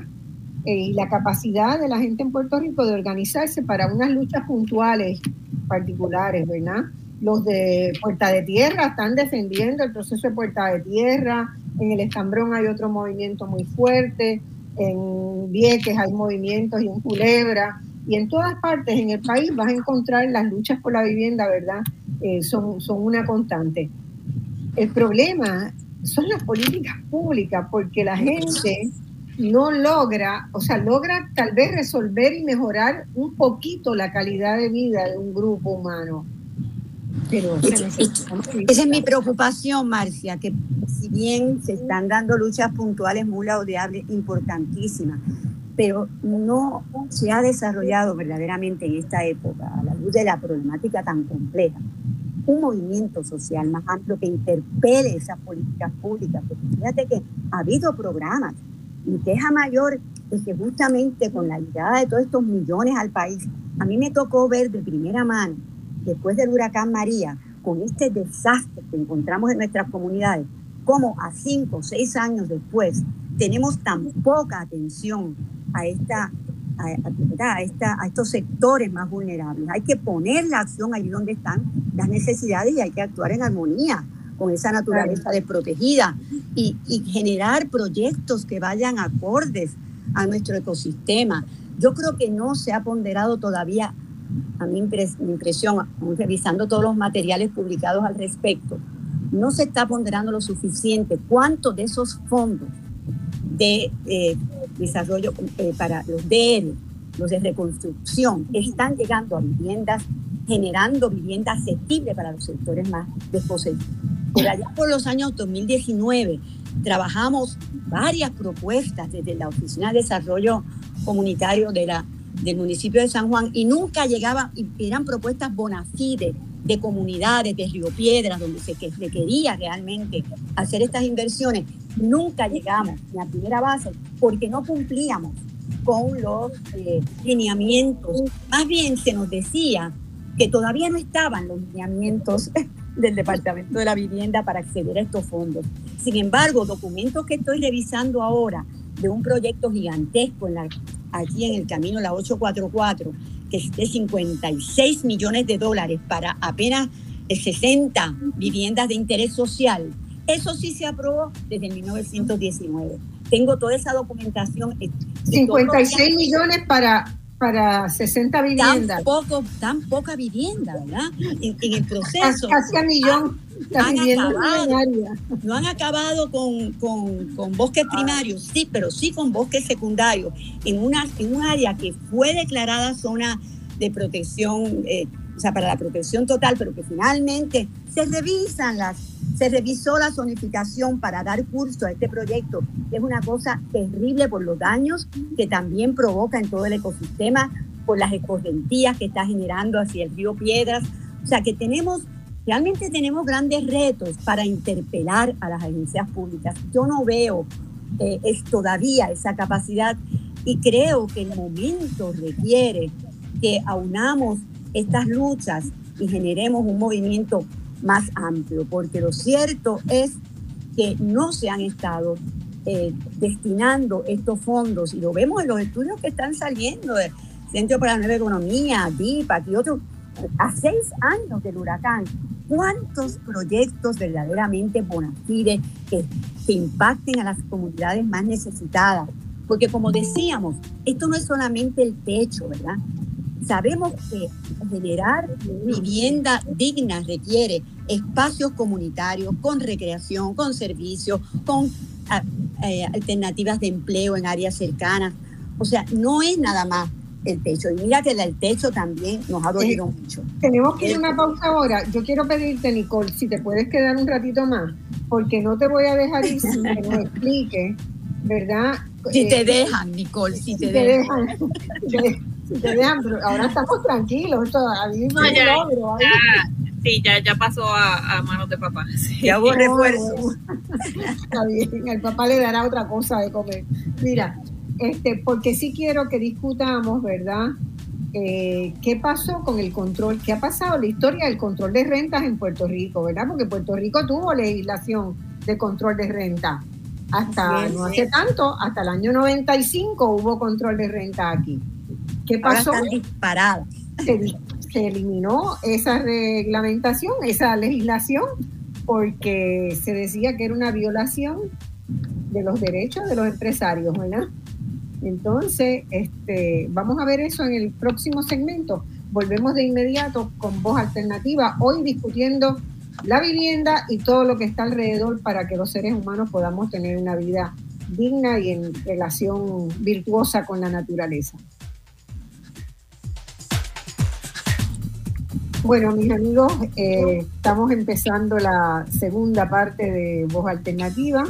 eh, y la capacidad de la gente en Puerto Rico de organizarse para unas luchas puntuales particulares, ¿verdad? Los de Puerta de Tierra están defendiendo el proceso de Puerta de Tierra, en el Estambrón hay otro movimiento muy fuerte, en Vieques hay movimientos y en Culebra, y en todas partes en el país vas a encontrar las luchas por la vivienda, ¿verdad? Eh, son, son una constante. El problema son las políticas públicas, porque la gente no logra, o sea, logra tal vez resolver y mejorar un poquito la calidad de vida de un grupo humano. Pero esa es mi preocupación, Marcia, que si bien se están dando luchas puntuales muy laudeables, importantísimas, pero no se ha desarrollado verdaderamente en esta época, a la luz de la problemática tan compleja, un movimiento social más amplio que interpele esas políticas públicas. Porque fíjate que ha habido programas. Mi queja mayor es que justamente con la llegada de todos estos millones al país, a mí me tocó ver de primera mano, después del huracán María, con este desastre que encontramos en nuestras comunidades, cómo a cinco o seis años después tenemos tan poca atención a esta a, esta, a estos sectores más vulnerables. Hay que poner la acción allí donde están las necesidades y hay que actuar en armonía con esa naturaleza desprotegida y, y generar proyectos que vayan acordes a nuestro ecosistema. Yo creo que no se ha ponderado todavía, a mi, impresión, revisando todos los materiales publicados al respecto, no se está ponderando lo suficiente cuánto de esos fondos de eh, desarrollo eh, para los DR, los de reconstrucción, están llegando a viviendas, generando viviendas asequibles para los sectores más desposeídos. Por allá por los años 2019 trabajamos varias propuestas desde la Oficina de Desarrollo Comunitario de la, del municipio de San Juan y nunca llegaban, eran propuestas bona fide de comunidades, de Río Piedras, donde se requería realmente hacer estas inversiones nunca llegamos a la primera base porque no cumplíamos con los eh, lineamientos. Más bien se nos decía que todavía no estaban los lineamientos del Departamento de la Vivienda para acceder a estos fondos. Sin embargo, documentos que estoy revisando ahora de un proyecto gigantesco en la, aquí en el camino la 844, que es de 56 millones de dólares para apenas 60 viviendas de interés social, eso sí se aprobó desde 1919. Tengo toda esa documentación. 56 eh, millones para, para 60 viviendas. Tan, poco, tan poca vivienda, ¿verdad? En, el proceso. Casi a millón. Han, acabado, no han acabado con, con, bosques ah. primarios, sí, pero sí con bosques secundarios, en, una, en un área que fue declarada zona de protección, eh, o sea, para la protección total, pero que finalmente se revisan las se revisó la zonificación para dar curso a este proyecto, que es una cosa terrible por los daños que también provoca en todo el ecosistema, por las escorrentías que está generando hacia el río Piedras. O sea que tenemos, realmente tenemos grandes retos para interpelar a las agencias públicas. Yo no veo eh, es todavía esa capacidad y creo que el momento requiere que aunamos estas luchas y generemos un movimiento más amplio, porque lo cierto es que no se han estado eh, destinando estos fondos, y lo vemos en los estudios que están saliendo del Centro para la Nueva Economía, DIPAC y otros, a seis años del huracán, ¿cuántos proyectos verdaderamente bonafide que, que impacten a las comunidades más necesitadas? Porque como decíamos, esto no es solamente el techo, ¿verdad? Sabemos que generar vivienda digna requiere espacios comunitarios con recreación, con servicios, con ah, eh, alternativas de empleo en áreas cercanas. O sea, no es nada más el techo. Y mira que el techo también nos ha dolido mucho. Tenemos que ir a una pausa ahora. Yo quiero pedirte, Nicole, si te puedes quedar un ratito más, porque no te voy a dejar ir sin que nos explique, ¿verdad? Si te eh, dejan, Nicole, si, te, dejan. si te dejan, pero ahora estamos tranquilos. Esto, a mí no, ya, logro, ya, sí, ya, ya pasó a, manos de papá. Ya hubo refuerzos. Está bien, el papá le dará otra cosa de comer. Mira, este, porque sí quiero que discutamos, ¿verdad? Eh, ¿Qué pasó con el control? ¿Qué ha pasado la historia del control de rentas en Puerto Rico, verdad? Porque Puerto Rico tuvo legislación de control de renta. Hasta no hace tanto, hasta el año 95 hubo control de renta aquí. ¿Qué pasó? Ahora están disparados. se eliminó esa reglamentación, esa legislación, porque se decía que era una violación de los derechos de los empresarios, ¿verdad? Entonces, este, vamos a ver eso en el próximo segmento. Volvemos de inmediato con voz alternativa, hoy discutiendo la vivienda y todo lo que está alrededor para que los seres humanos podamos tener una vida digna y en relación virtuosa con la naturaleza. Bueno, mis amigos, eh, estamos empezando la segunda parte de Voz Alternativa.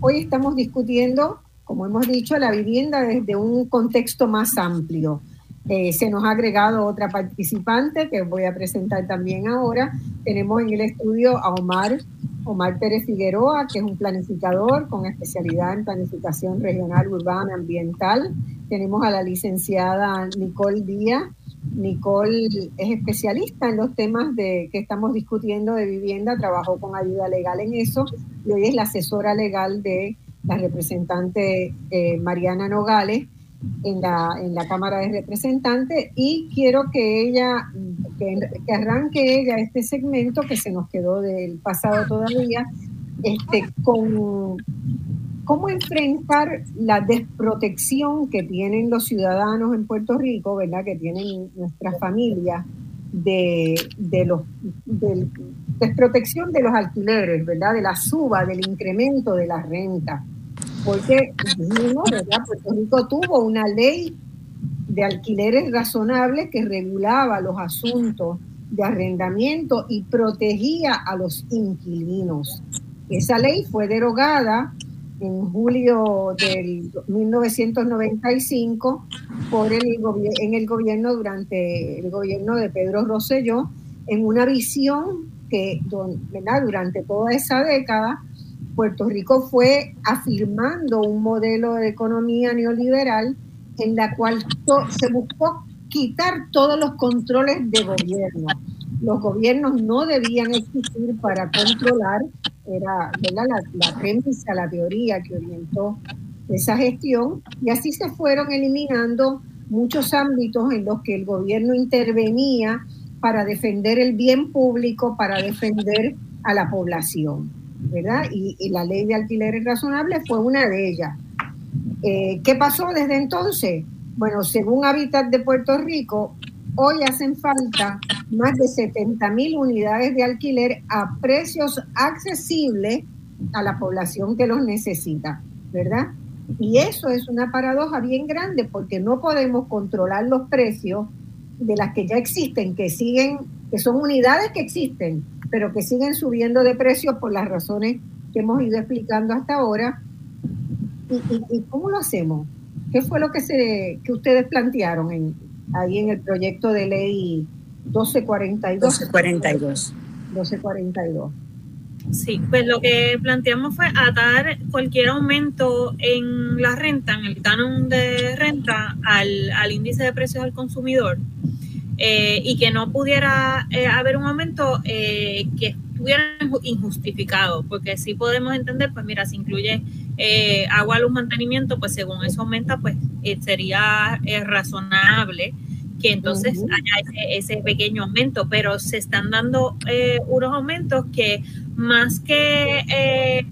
Hoy estamos discutiendo, como hemos dicho, la vivienda desde un contexto más amplio. Eh, se nos ha agregado otra participante que voy a presentar también ahora. Tenemos en el estudio a Omar, Omar Pérez Figueroa, que es un planificador con especialidad en planificación regional, urbana, ambiental. Tenemos a la licenciada Nicole Díaz, Nicole es especialista en los temas de, que estamos discutiendo de vivienda, trabajó con ayuda legal en eso y hoy es la asesora legal de la representante eh, Mariana Nogales en la, en la Cámara de Representantes y quiero que ella, que, que arranque ella este segmento que se nos quedó del pasado todavía, este, con cómo enfrentar la desprotección que tienen los ciudadanos en Puerto Rico, ¿verdad? Que tienen nuestras familias de, los desprotección de los alquileres, ¿verdad? De la suba, del incremento de la renta. Porque ¿verdad? Puerto Rico tuvo una ley de alquileres razonables que regulaba los asuntos de arrendamiento y protegía a los inquilinos. Esa ley fue derogada en julio del 1995 por el, en el gobierno durante el gobierno de Pedro Rosselló en una visión que durante toda esa década Puerto Rico fue afirmando un modelo de economía neoliberal en la cual se buscó quitar todos los controles de gobierno. Los gobiernos no debían existir para controlar era La, la premisa, la teoría que orientó esa gestión, y así se fueron eliminando muchos ámbitos en los que el gobierno intervenía para defender el bien público, para defender a la población, ¿verdad? Y, la ley de alquileres razonables fue una de ellas. Eh, ¿Qué pasó desde entonces? Bueno, según Hábitat de Puerto Rico, hoy hacen falta más de 70 mil unidades de alquiler a precios accesibles a la población que los necesita, ¿verdad? Y eso es una paradoja bien grande porque no podemos controlar los precios de las que ya existen, que siguen, que son unidades que existen, pero que siguen subiendo de precio por las razones que hemos ido explicando hasta ahora. ¿Y, cómo lo hacemos? ¿Qué fue lo que, se, que ustedes plantearon en, ahí en el proyecto de ley 1242. 1242. 1242. Sí, pues lo que planteamos fue atar cualquier aumento en la renta, en el canon de renta, al, al índice de precios al consumidor eh, y que no pudiera eh, haber un aumento eh, que estuviera injustificado, porque sí podemos entender, pues mira, si incluye agua, luz, mantenimiento, pues según eso aumenta, pues sería razonable que entonces haya ese, pequeño aumento, pero se están dando unos aumentos que más que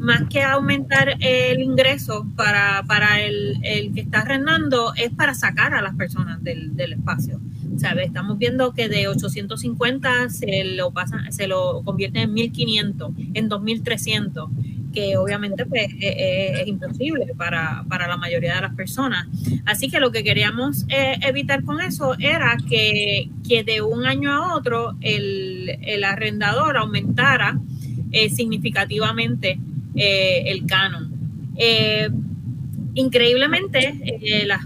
más que aumentar el ingreso para, para el, el, que está arrendando, es para sacar a las personas del, del espacio. ¿Sabe? Estamos viendo que de 850 se lo pasan, se lo convierten en 1500, en 2300, que obviamente pues, e, e, es, imposible para, para, la mayoría de las personas. Así que lo que queríamos eh, evitar con eso era que, que, de un año a otro el, el arrendador aumentara eh, significativamente eh, el canon. Eh, increíblemente, eh, las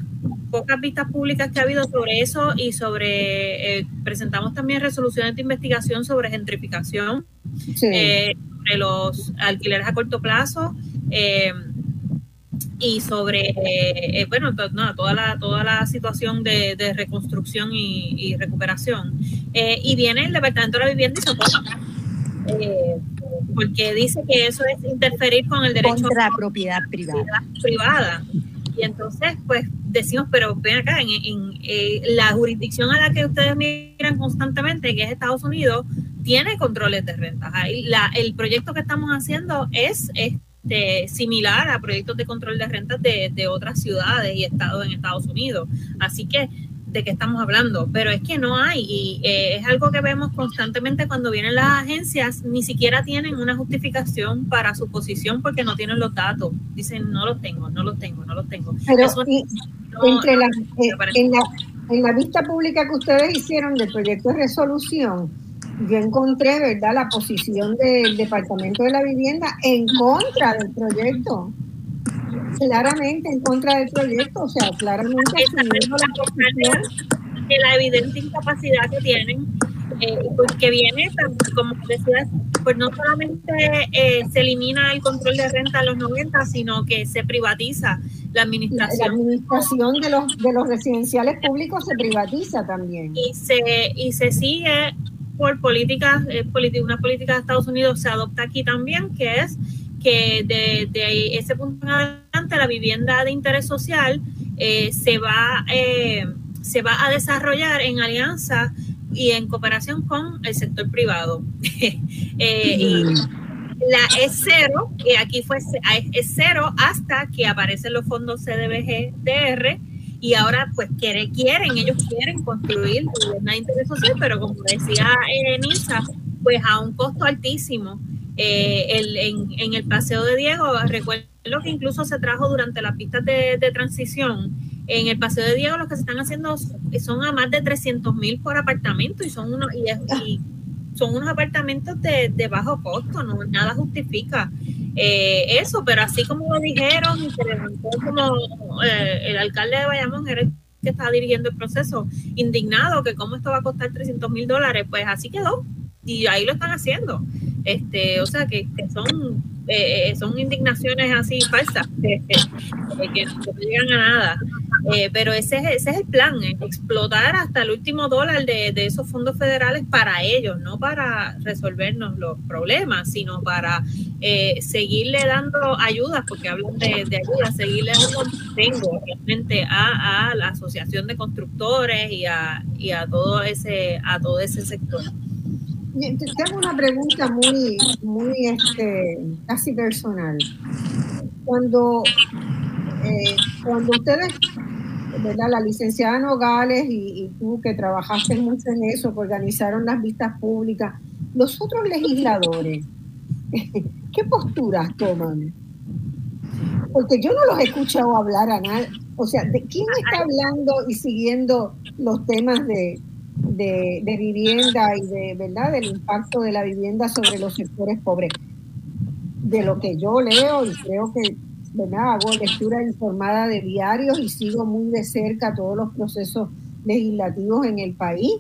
pocas vistas públicas que ha habido sobre eso y sobre, presentamos también resoluciones de investigación sobre gentrificación, sobre los alquileres a corto plazo y sobre, bueno, toda, la, toda la situación de, reconstrucción y, recuperación. y viene el Departamento de la Vivienda y se porque dice que eso es interferir con el derecho a la propiedad privada. privada. Y entonces, pues decimos, pero ven acá, en, eh, la jurisdicción a la que ustedes miran constantemente, que es Estados Unidos, tiene controles de rentas. La, el proyecto que estamos haciendo es este, similar a proyectos de control de rentas de, de otras ciudades y estados en Estados Unidos. Así que de qué estamos hablando, pero es que no hay y eh, es algo que vemos constantemente cuando vienen las agencias, ni siquiera tienen una justificación para su posición porque no tienen los datos. Dicen, no los tengo, no los tengo, no los tengo. Pero entre la, eh, en, la, en la vista pública que ustedes hicieron del proyecto de resolución, yo encontré, ¿verdad?, la posición del Departamento de la Vivienda en contra del proyecto claramente en contra del proyecto, o sea, claramente asumiendo la de la evidente incapacidad que tienen, eh, pues que viene, como decías, pues no solamente eh, se elimina el control de renta a los 90, sino que se privatiza la administración. La administración de los, de los residenciales públicos se privatiza también. Y se, y se sigue por políticas, eh, una política de Estados Unidos se adopta aquí también, que es que de, ese punto en adelante la vivienda de interés social eh, se, va, eh, se va a desarrollar en alianza y en cooperación con el sector privado. Eh, y la es cero, que aquí fue es cero hasta que aparecen los fondos CDBG-DR y ahora pues quieren, quieren, ellos quieren construir vivienda de interés social, pero como decía Nisa, pues a un costo altísimo. Eh, el, en, el Paseo de Diego, recuerdo que incluso se trajo durante las pistas de, transición. En el Paseo de Diego lo que se están haciendo son a más de 300 mil por apartamento y son unos, y, son unos apartamentos de, bajo costo, no nada justifica eh, eso, pero así como lo dijeron y se levantó como eh, el alcalde de Bayamón era el que estaba dirigiendo el proceso, indignado que cómo esto va a costar 300 mil dólares, pues así quedó y ahí lo están haciendo. Este, o sea, que, son, eh, eh, son indignaciones así falsas, que, no llegan a nada. Eh, pero ese es, ese es el plan, explotar hasta el último dólar de, esos fondos federales para ellos, no para resolvernos los problemas, sino para seguirle dando ayudas, porque hablan de, de ayuda, seguirle dando tengo realmente a, a la asociación de constructores y a, y a todo ese, a todo ese sector. Tengo una pregunta muy, muy este, casi personal. Cuando, eh, cuando ustedes, ¿verdad? la licenciada Nogales y, tú que trabajaste mucho en eso, que organizaron las vistas públicas, los otros legisladores, ¿qué posturas toman? Porque yo no los he escuchado hablar a nadie. O sea, ¿de quién está hablando y siguiendo los temas de, de, vivienda y de verdad del impacto de la vivienda sobre los sectores pobres. De lo que yo leo y creo que ¿verdad? hago lectura informada de diarios y sigo muy de cerca todos los procesos legislativos en el país,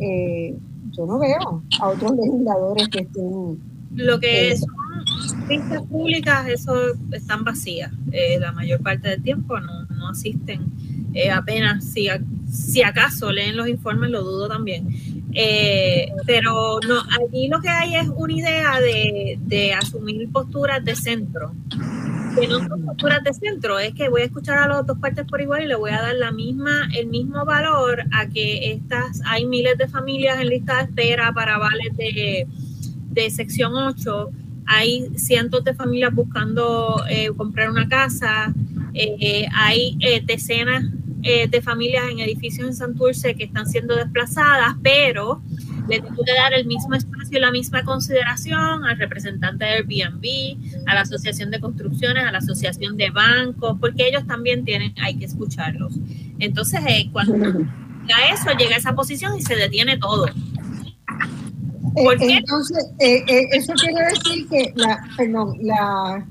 eh, yo no veo a otros legisladores que estén... Lo que son vistas públicas, eso están vacías. Eh, la mayor parte del tiempo no, no asisten eh, apenas, si, si acaso leen los informes, lo dudo también. Eh, pero no, allí lo que hay es una idea de, de asumir posturas de centro. Que no son posturas de centro, es que voy a escuchar a las dos partes por igual y le voy a dar la misma, el mismo valor a que estas, hay miles de familias en lista de espera para vales de, de sección 8 hay cientos de familias buscando eh, comprar una casa, hay decenas eh, de familias en edificios en Santurce que están siendo desplazadas, pero le tengo que dar el mismo espacio y la misma consideración al representante de Airbnb, a la Asociación de Construcciones, a la Asociación de Bancos, porque ellos también tienen, hay que escucharlos. Entonces, eh, cuando llega eso, llega a esa posición y se detiene todo. Eh, entonces, eso quiere decir que la, perdón, la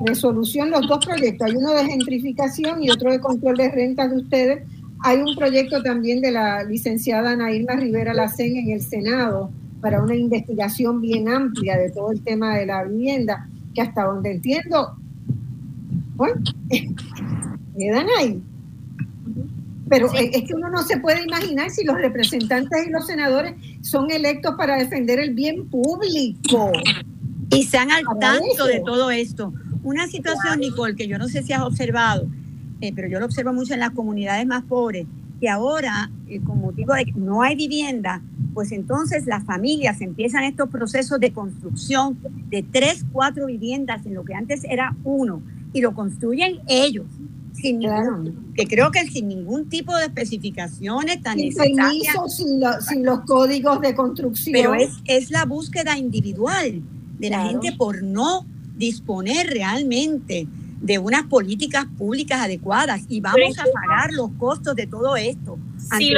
resolución los dos proyectos. Hay uno de gentrificación y otro de control de rentas de ustedes. Hay un proyecto también de la licenciada Ana Irma Rivera Lacen en el Senado para una investigación bien amplia de todo el tema de la vivienda, que hasta donde entiendo, bueno, quedan ahí. Pero es que uno no se puede imaginar si los representantes y los senadores son electos para defender el bien público. Y están al tanto de todo esto. Una situación, Nicole, que yo no sé si has observado, eh, pero yo lo observo mucho en las comunidades más pobres, que ahora, eh, con motivo de que no hay vivienda, pues entonces las familias empiezan estos procesos de construcción de tres, cuatro viviendas en lo que antes era uno, y lo construyen ellos. Sin que creo que sin ningún tipo de especificaciones tan sin sin, los códigos de construcción. Pero es, es la búsqueda individual de la gente por no disponer realmente de unas políticas públicas adecuadas y vamos a pagar los costos de todo esto si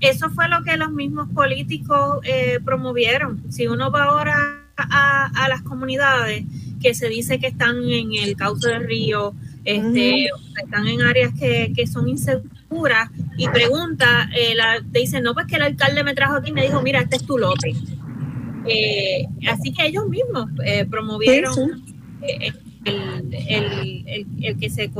Eso fue lo que los mismos políticos eh, promovieron. Si uno va ahora a, las comunidades que se dice que están en el cauce del río, este, están en áreas que, son inseguras y pregunta, eh, la, te dicen, no, pues que el alcalde me trajo aquí y me dijo, mira, este es tu lote. Eh, así que ellos mismos promovieron el, que se,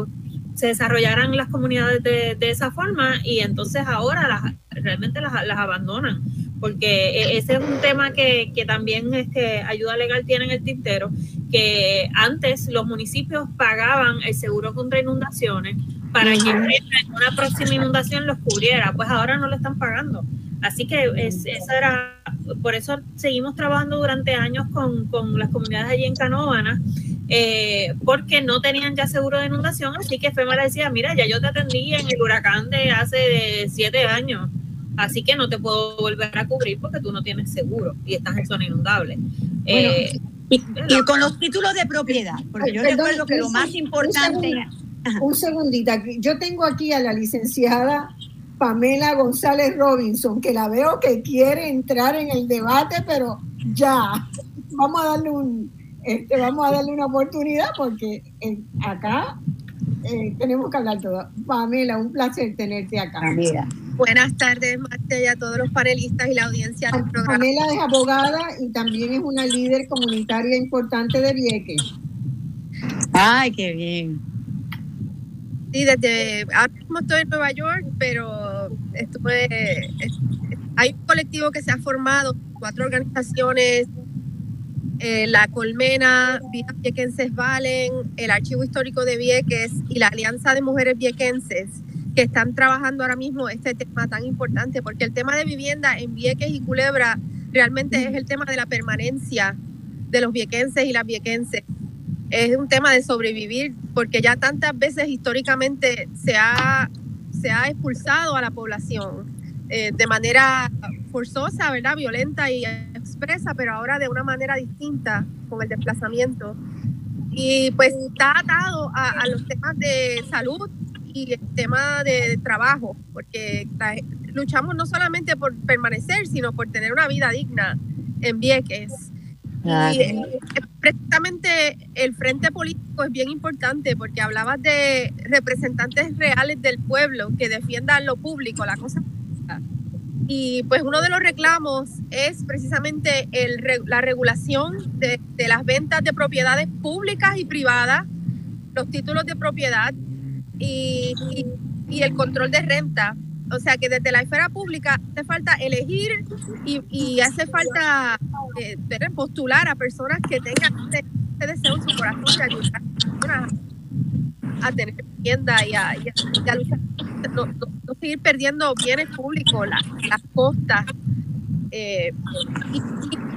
se, desarrollaran las comunidades de, esa forma y entonces ahora las, realmente las, abandonan, porque e, ese es un tema que, también este, Ayuda Legal tiene en el tintero, que antes los municipios pagaban el seguro contra inundaciones para que una próxima inundación los cubriera, pues ahora no lo están pagando. Así que es, esa era, por eso seguimos trabajando durante años con, con las comunidades allí en Canóvana eh, porque no tenían ya seguro de inundación, así que FEMA le decía, mira, ya yo te atendí en el huracán de hace siete años, así que no te puedo volver a cubrir porque tú no tienes seguro y estás en zona inundable. Eh, y, con los títulos de propiedad, porque yo recuerdo que lo más importante... Un, segundito, yo tengo aquí a la licenciada Pamela González Robinson, que la veo que quiere entrar en el debate, pero ya, vamos a darle un, este, vamos a darle una oportunidad porque eh, acá eh, tenemos que hablar todo. Pamela, un placer tenerte acá. Pamela. Buenas tardes, Marta, y a todos los panelistas y la audiencia del programa. Pamela es abogada y también es una líder comunitaria importante de Vieques. Ay, qué bien. Sí, desde ahora mismo estoy en Nueva York, pero estuve, hay un colectivo que se ha formado, cuatro organizaciones eh, la Colmena, Vidas Viequenses Valen, el Archivo Histórico de Vieques y la Alianza de Mujeres Viequenses, que están trabajando ahora mismo este tema tan importante, porque el tema de vivienda en Vieques y Culebra realmente es el tema de la permanencia de los viequenses y las viequenses. Es un tema de sobrevivir, porque ya tantas veces históricamente se ha, se ha expulsado a la población eh, de manera forzosa, ¿verdad? Violenta y expresa, pero ahora de una manera distinta con el desplazamiento. Y pues está atado a, los temas de salud y el tema de trabajo, porque luchamos no solamente por permanecer, sino por tener una vida digna en Vieques. Y eh, precisamente el frente político es bien importante porque hablabas de representantes reales del pueblo que defiendan lo público, la cosa y pues uno de los reclamos es precisamente el, la regulación de, las ventas de propiedades públicas y privadas, los títulos de propiedad y, y, el control de renta. O sea que desde la esfera pública hace falta elegir y, hace falta eh, postular a personas que tengan ese, deseo en su corazón de ayudar a tener vivienda y a, luchar, no, seguir perdiendo bienes públicos, las costas. Eh,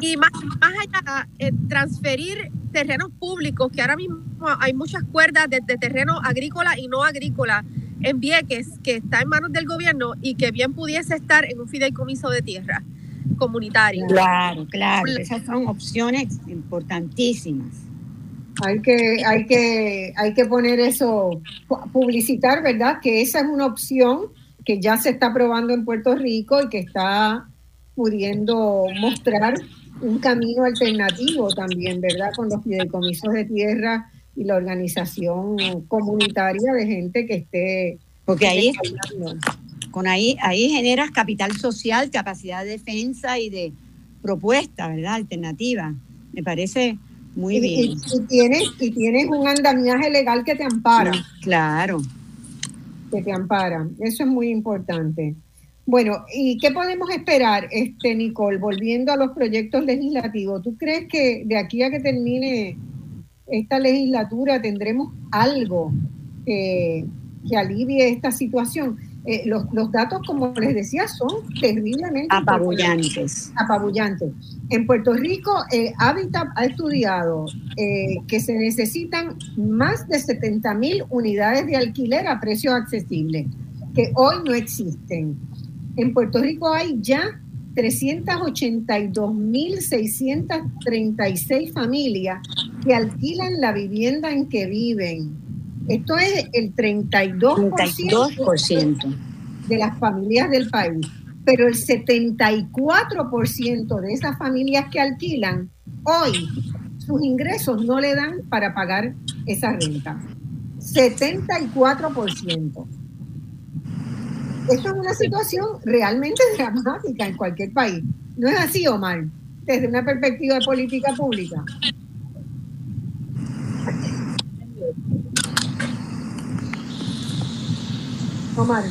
y, más, más allá, eh, transferir terrenos públicos, que ahora mismo hay muchas cuerdas de, terreno agrícola y no agrícola en Vieques, que está en manos del gobierno y que bien pudiese estar en un fideicomiso de tierra comunitario. Claro, claro, esas son opciones importantísimas. Hay que, hay que, hay que poner eso, publicitar, ¿verdad? Que esa es una opción que ya se está probando en Puerto Rico y que está pudiendo mostrar un camino alternativo también, ¿verdad? Con los fideicomisos de tierra y la organización comunitaria de gente que esté. Porque ahí, con ahí, ahí generas capital social, capacidad de defensa y de propuesta, ¿verdad? Alternativa. Me parece muy bien. Y, tienes, y tienes un andamiaje legal que te ampara. claro. Que te ampara. Eso es muy importante. Bueno, ¿y qué podemos esperar, este Nicole? Volviendo a los proyectos legislativos, ¿tú crees que de aquí a que termine esta legislatura tendremos algo que, que alivie esta situación. Eh, los, datos, como les decía, son terriblemente apabullantes. apabullantes. En Puerto Rico, eh, Habitat ha estudiado eh, que se necesitan más de 70 mil unidades de alquiler a precios accesibles, que hoy no existen. En Puerto Rico hay ya 382.636 familias que alquilan la vivienda en que viven. Esto es el 32%, de las familias del país. Pero el 74% de esas familias que alquilan hoy sus ingresos no le dan para pagar esa renta. 74%. Esto es una situación realmente dramática en cualquier país. ¿No es así, Omar? Desde una perspectiva de política pública. Omar.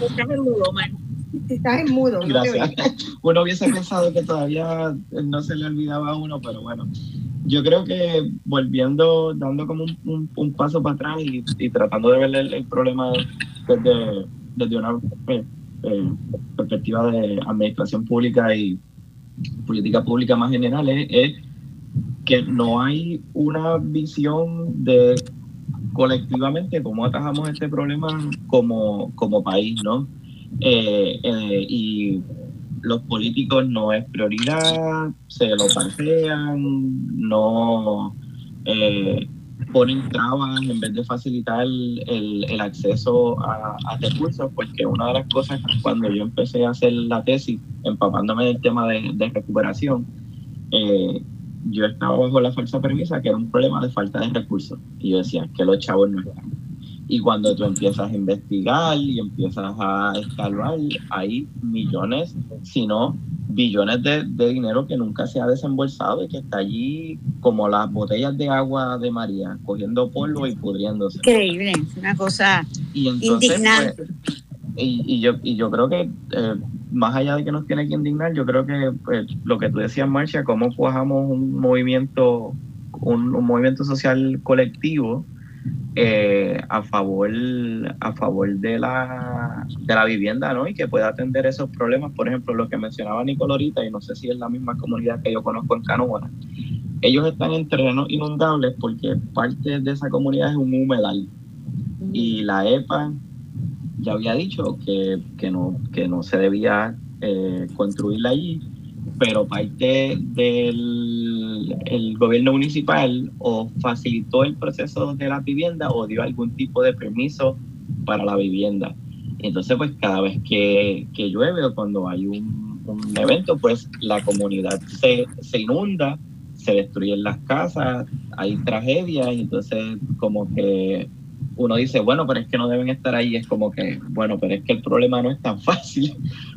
Estás en mudo, Omar. Estás en mudo. Gracias. uno hubiese pensado que todavía no se le olvidaba a uno, pero bueno. Yo creo que volviendo, dando como un, paso para atrás y, tratando de ver el, problema desde, desde una eh, eh, perspectiva de administración pública y política pública más general, es que no hay una visión de colectivamente cómo atajamos este problema como, como país, ¿no? Eh, eh, y los políticos no es prioridad, se lo parcean, no ponen trabas en vez de facilitar el, el acceso a, recursos, porque una de las cosas cuando yo empecé a hacer la tesis, empapándome del tema de, de recuperación, eh, yo estaba bajo la falsa premisa que era un problema de falta de recursos. Y yo decía que los chavos no están. Y cuando tú empiezas a investigar y empiezas a escalar, hay millones, si no billones de, dinero que nunca se ha desembolsado y que está allí como las botellas de agua de María, cogiendo polvo y pudriéndose. Increíble, una cosa y indignante. Pues, y, yo, y yo creo que eh, más allá de que nos tiene que indignar, yo creo que pues, lo que tú decías, Marcia, cómo cuajamos un movimiento, un, movimiento social colectivo eh, a favor a favor de la, de la vivienda ¿no? y que pueda atender esos problemas. Por ejemplo, lo que mencionaba Nicolorita, y no sé si es la misma comunidad que yo conozco en Canoa, ellos están en terrenos inundables porque parte de esa comunidad es un humedal. Y la EPA ya había dicho que, que, no, que no se debía eh, construirla allí, pero parte del el gobierno municipal o facilitó el proceso de la vivienda o dio algún tipo de permiso para la vivienda. Entonces, pues cada vez que, que llueve o cuando hay un, evento, pues la comunidad se, se inunda, se destruyen las casas, hay tragedias, y entonces como que uno dice, bueno, pero es que no deben estar ahí, es como que, bueno, pero es que el problema no es tan fácil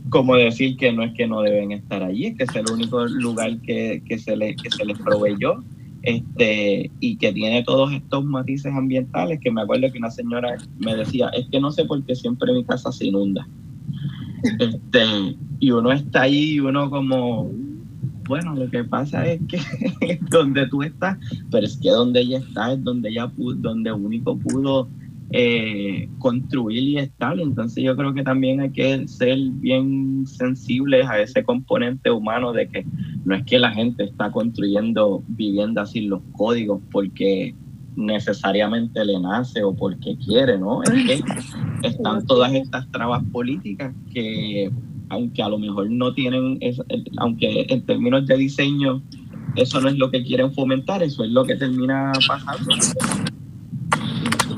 como decir que no es que no deben estar allí, es que es el único lugar que, se, le, que se les proveyó este, y que tiene todos estos matices ambientales, que me acuerdo que una señora me decía, es que no sé por qué siempre mi casa se inunda. Este, y uno está ahí y uno como, bueno, lo que pasa es que donde tú estás, pero es que donde ella está es donde ella pudo, donde único pudo eh, construir y estar. Entonces yo creo que también hay que ser bien sensibles a ese componente humano de que no es que la gente está construyendo viviendas sin los códigos porque necesariamente le nace o porque quiere, ¿no? Es que están todas estas trabas políticas que aunque a lo mejor no tienen, aunque en términos de diseño eso no es lo que quieren fomentar, eso es lo que termina pasando.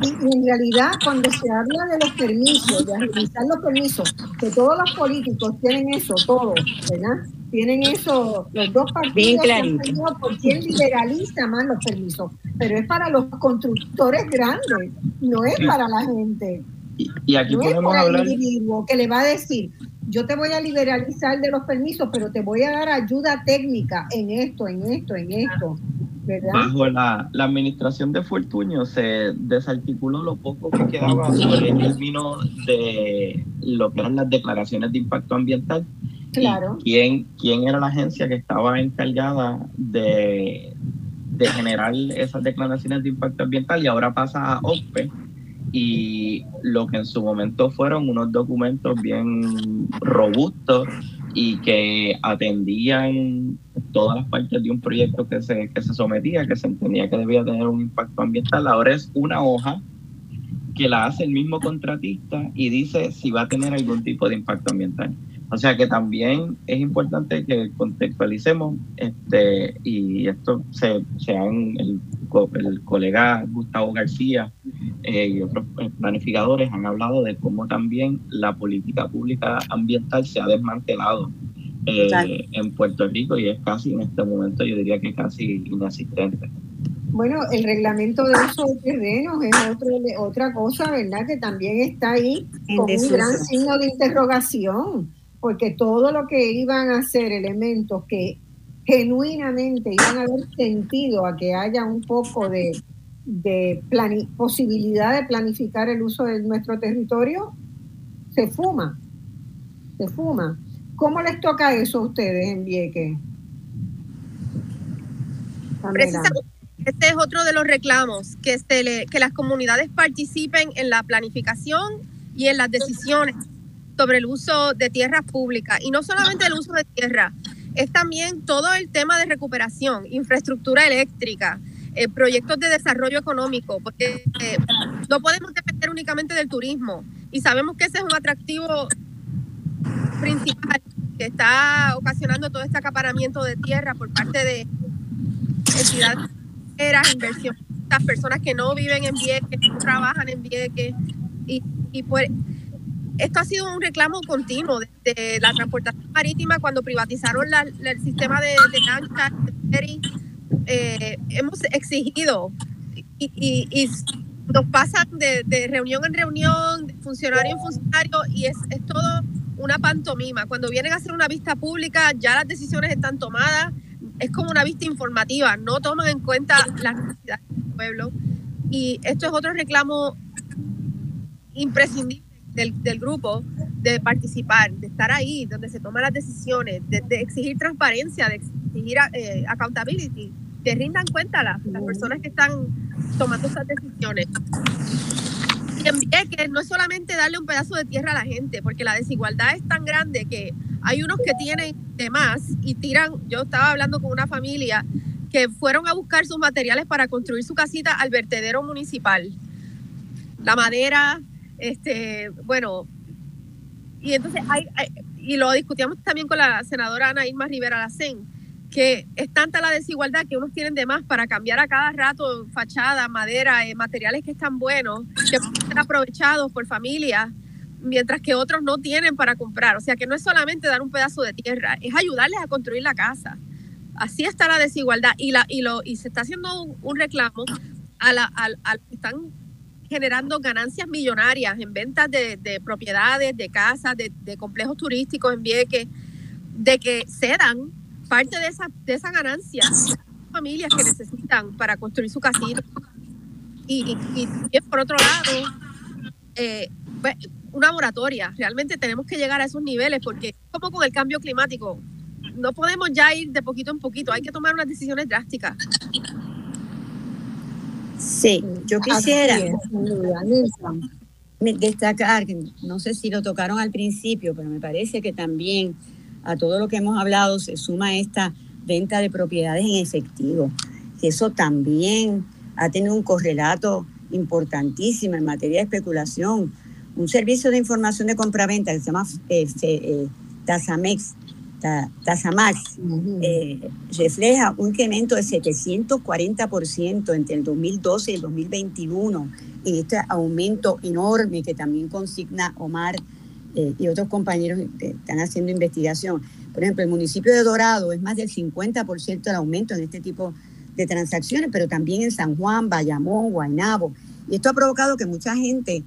Y en realidad, cuando se habla de los permisos, de agilizar los permisos, que todos los políticos tienen eso, todos, ¿verdad? Tienen eso, los dos partidos, por quién liberaliza más los permisos, pero es para los constructores grandes, no es para la gente. Y, aquí podemos hablar. El individuo que le va a decir, yo te voy a liberalizar de los permisos, pero te voy a dar ayuda técnica en esto, en esto, en esto. ¿verdad? Bajo la, administración de Fortuño se desarticuló lo poco que quedaba sobre el término de lo que eran las declaraciones de impacto ambiental. Claro. quién, quién era la agencia que estaba encargada de, de generar esas declaraciones de impacto ambiental y ahora pasa a OPE y lo que en su momento fueron unos documentos bien robustos y que atendían todas las partes de un proyecto que se, que se sometía, que se entendía que debía tener un impacto ambiental. Ahora es una hoja que la hace el mismo contratista y dice si va a tener algún tipo de impacto ambiental. O sea que también es importante que contextualicemos, este, y esto se, se han, el, el colega Gustavo García eh, y otros eh, planificadores han hablado de cómo también la política pública ambiental se ha desmantelado eh, en Puerto Rico y es casi en este momento yo diría que casi inexistente. Bueno, el reglamento de uso de terrenos es otro, otra cosa, ¿verdad? Que también está ahí con un gran signo de interrogación porque todo lo que iban a ser elementos que genuinamente iban a haber sentido a que haya un poco de, posibilidad de planificar el uso de nuestro territorio, se fuma, se fuma. ¿Cómo les toca eso a ustedes en Vieques? Este es otro de los reclamos, que, este, que las comunidades participen en la planificación y en las decisiones sobre el uso de tierras públicas. Y no solamente el uso de tierra, es también todo el tema de recuperación, infraestructura eléctrica, eh, proyectos de desarrollo económico, porque eh, no podemos depender únicamente del turismo. Y sabemos que ese es un atractivo principal que está ocasionando todo este acaparamiento de tierra por parte de entidades, inversiones, personas que no viven en Vieques, que no trabajan en Vieques y, y pues esto ha sido un reclamo continuo desde la transportación marítima cuando privatizaron el sistema de, de eh, hemos exigido y, nos pasan de, reunión en reunión, de funcionario en funcionario y es, es todo una pantomima. Cuando vienen a hacer una vista pública ya las decisiones están tomadas, es como una vista informativa, no toman en cuenta las necesidades del pueblo. Y esto es otro reclamo imprescindible del, grupo de participar, de estar ahí, donde se toman las decisiones, de, exigir transparencia, de exigir eh, accountability, que rindan cuenta las, las personas que están tomando esas decisiones. Y que no es solamente darle un pedazo de tierra a la gente, porque la desigualdad es tan grande que hay unos que tienen de más y tiran, yo estaba hablando con una familia que fueron a buscar sus materiales para construir su casita al vertedero municipal. La madera, este, bueno, y entonces hay, y lo discutíamos también con la senadora Ana Irma Rivera Lacén, que es tanta la desigualdad que unos tienen de más para cambiar a cada rato fachada, madera, eh, materiales que están buenos, que pueden ser aprovechados por familias, mientras que otros no tienen para comprar. O sea que no es solamente dar un pedazo de tierra, es ayudarles a construir la casa. Así está la desigualdad y, la, y, lo, y se está haciendo un, reclamo a, la, a, a están generando ganancias millonarias en ventas de, propiedades, de casas, de, complejos turísticos en Vieques, de que cedan parte de esa, de esa ganancia a familias que necesitan para construir su casino. Y, por otro lado, eh, pues, una moratoria. Realmente tenemos que llegar a esos niveles porque como con el cambio climático, no podemos ya ir de poquito en poquito, hay que tomar unas decisiones drásticas. Sí, yo quisiera destacar, no sé si lo tocaron al principio, pero me parece que también a todo lo que hemos hablado se suma esta venta de propiedades en efectivo, que eso también ha tenido un correlato importantísimo en materia de especulación. Un servicio de información de compraventa que se llama eh, eh, Tasamex Tasamax eh, refleja un incremento de 740% entre el 2012 y el 2021 y este aumento enorme que también consigna Omar eh, y otros compañeros que están haciendo investigación. Por ejemplo, el municipio de Dorado es más del 50% del aumento en este tipo de transacciones, pero también en San Juan, Bayamón, Guaynabo. Y esto ha provocado que mucha gente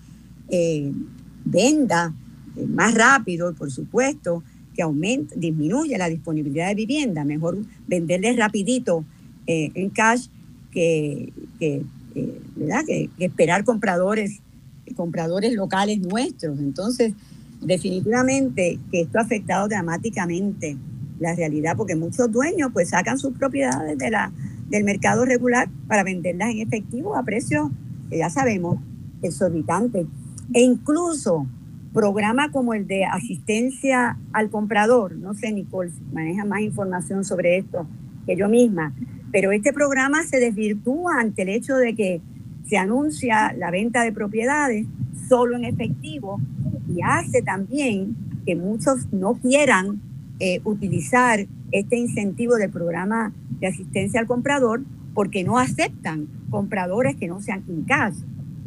eh, venda más rápido, por supuesto, que aumenta, disminuye la disponibilidad de vivienda. Mejor venderles rapidito eh, en cash que, eh, ¿verdad? que, esperar compradores, compradores locales nuestros. Entonces, definitivamente que esto ha afectado dramáticamente la realidad, porque muchos dueños pues sacan sus propiedades de la, del mercado regular para venderlas en efectivo a precios que ya sabemos exorbitante. E incluso programa como el de asistencia al comprador, no sé, Nicole, maneja más información sobre esto que yo misma, pero este programa se desvirtúa ante el hecho de que se anuncia la venta de propiedades solo en efectivo y hace también que muchos no quieran eh, utilizar este incentivo del programa de asistencia al comprador porque no aceptan compradores que no sean in cash.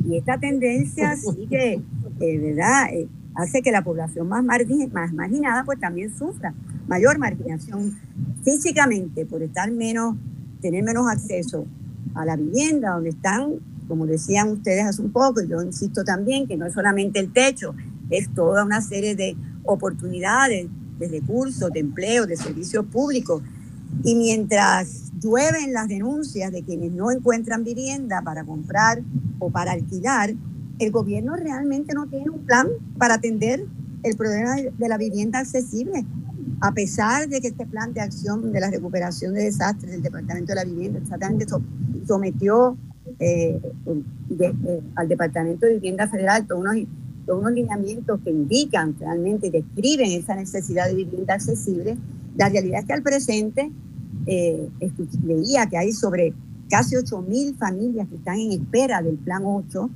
Y esta tendencia sigue, eh, ¿verdad? Eh, hace que la población más, marginada pues también sufra mayor marginación físicamente por estar menos, tener menos acceso a la vivienda donde están, como decían ustedes hace un poco, y yo insisto también que no es solamente el techo, es toda una serie de oportunidades, de recursos, de empleo, de servicios públicos. Y mientras llueven las denuncias de quienes no encuentran vivienda para comprar o para alquilar, el gobierno realmente no tiene un plan para atender el problema de la vivienda accesible. A pesar de que este plan de acción de la recuperación de desastres del Departamento de la Vivienda exactamente sometió eh, eh, al Departamento de Vivienda Federal todos unos, unos lineamientos que indican realmente, describen esa necesidad de vivienda accesible, la realidad es que al presente eh, leía que hay sobre casi 8.000 familias que están en espera del Plan 8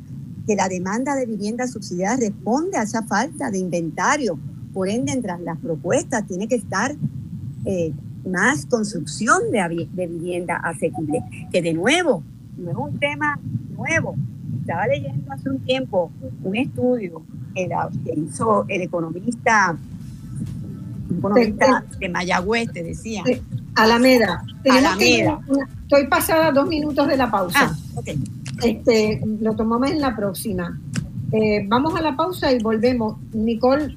que la demanda de vivienda subsidiada responde a esa falta de inventario. Por ende, entre las propuestas tiene que estar eh, más construcción de, de, vivienda asequible, que de nuevo, no es un tema nuevo. Estaba leyendo hace un tiempo un estudio que, hizo el economista, de Mayagüez, te decía. Alameda. Alameda. estoy pasada dos minutos de la pausa. Ah, este, lo tomamos en la próxima. Eh, vamos a la pausa y volvemos. Nicole,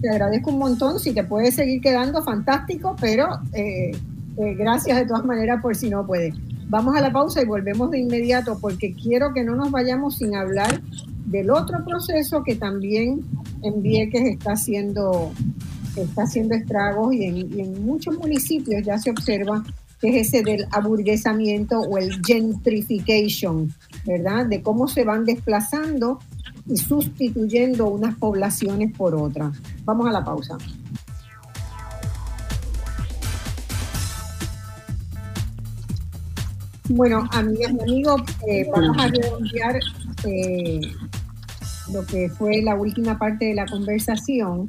te agradezco un montón. Si te puedes seguir quedando, fantástico, pero eh, eh, gracias de todas maneras por si no puedes. Vamos a la pausa y volvemos de inmediato porque quiero que no nos vayamos sin hablar del otro proceso que también en Vieques está haciendo, está haciendo estragos y en, y en muchos municipios ya se observa que es ese del aburguesamiento o el gentrification, ¿verdad? De cómo se van desplazando y sustituyendo unas poblaciones por otras. Vamos a la pausa. Bueno, amigas y amigos, eh, vamos a redondear eh, lo que fue la última parte de la conversación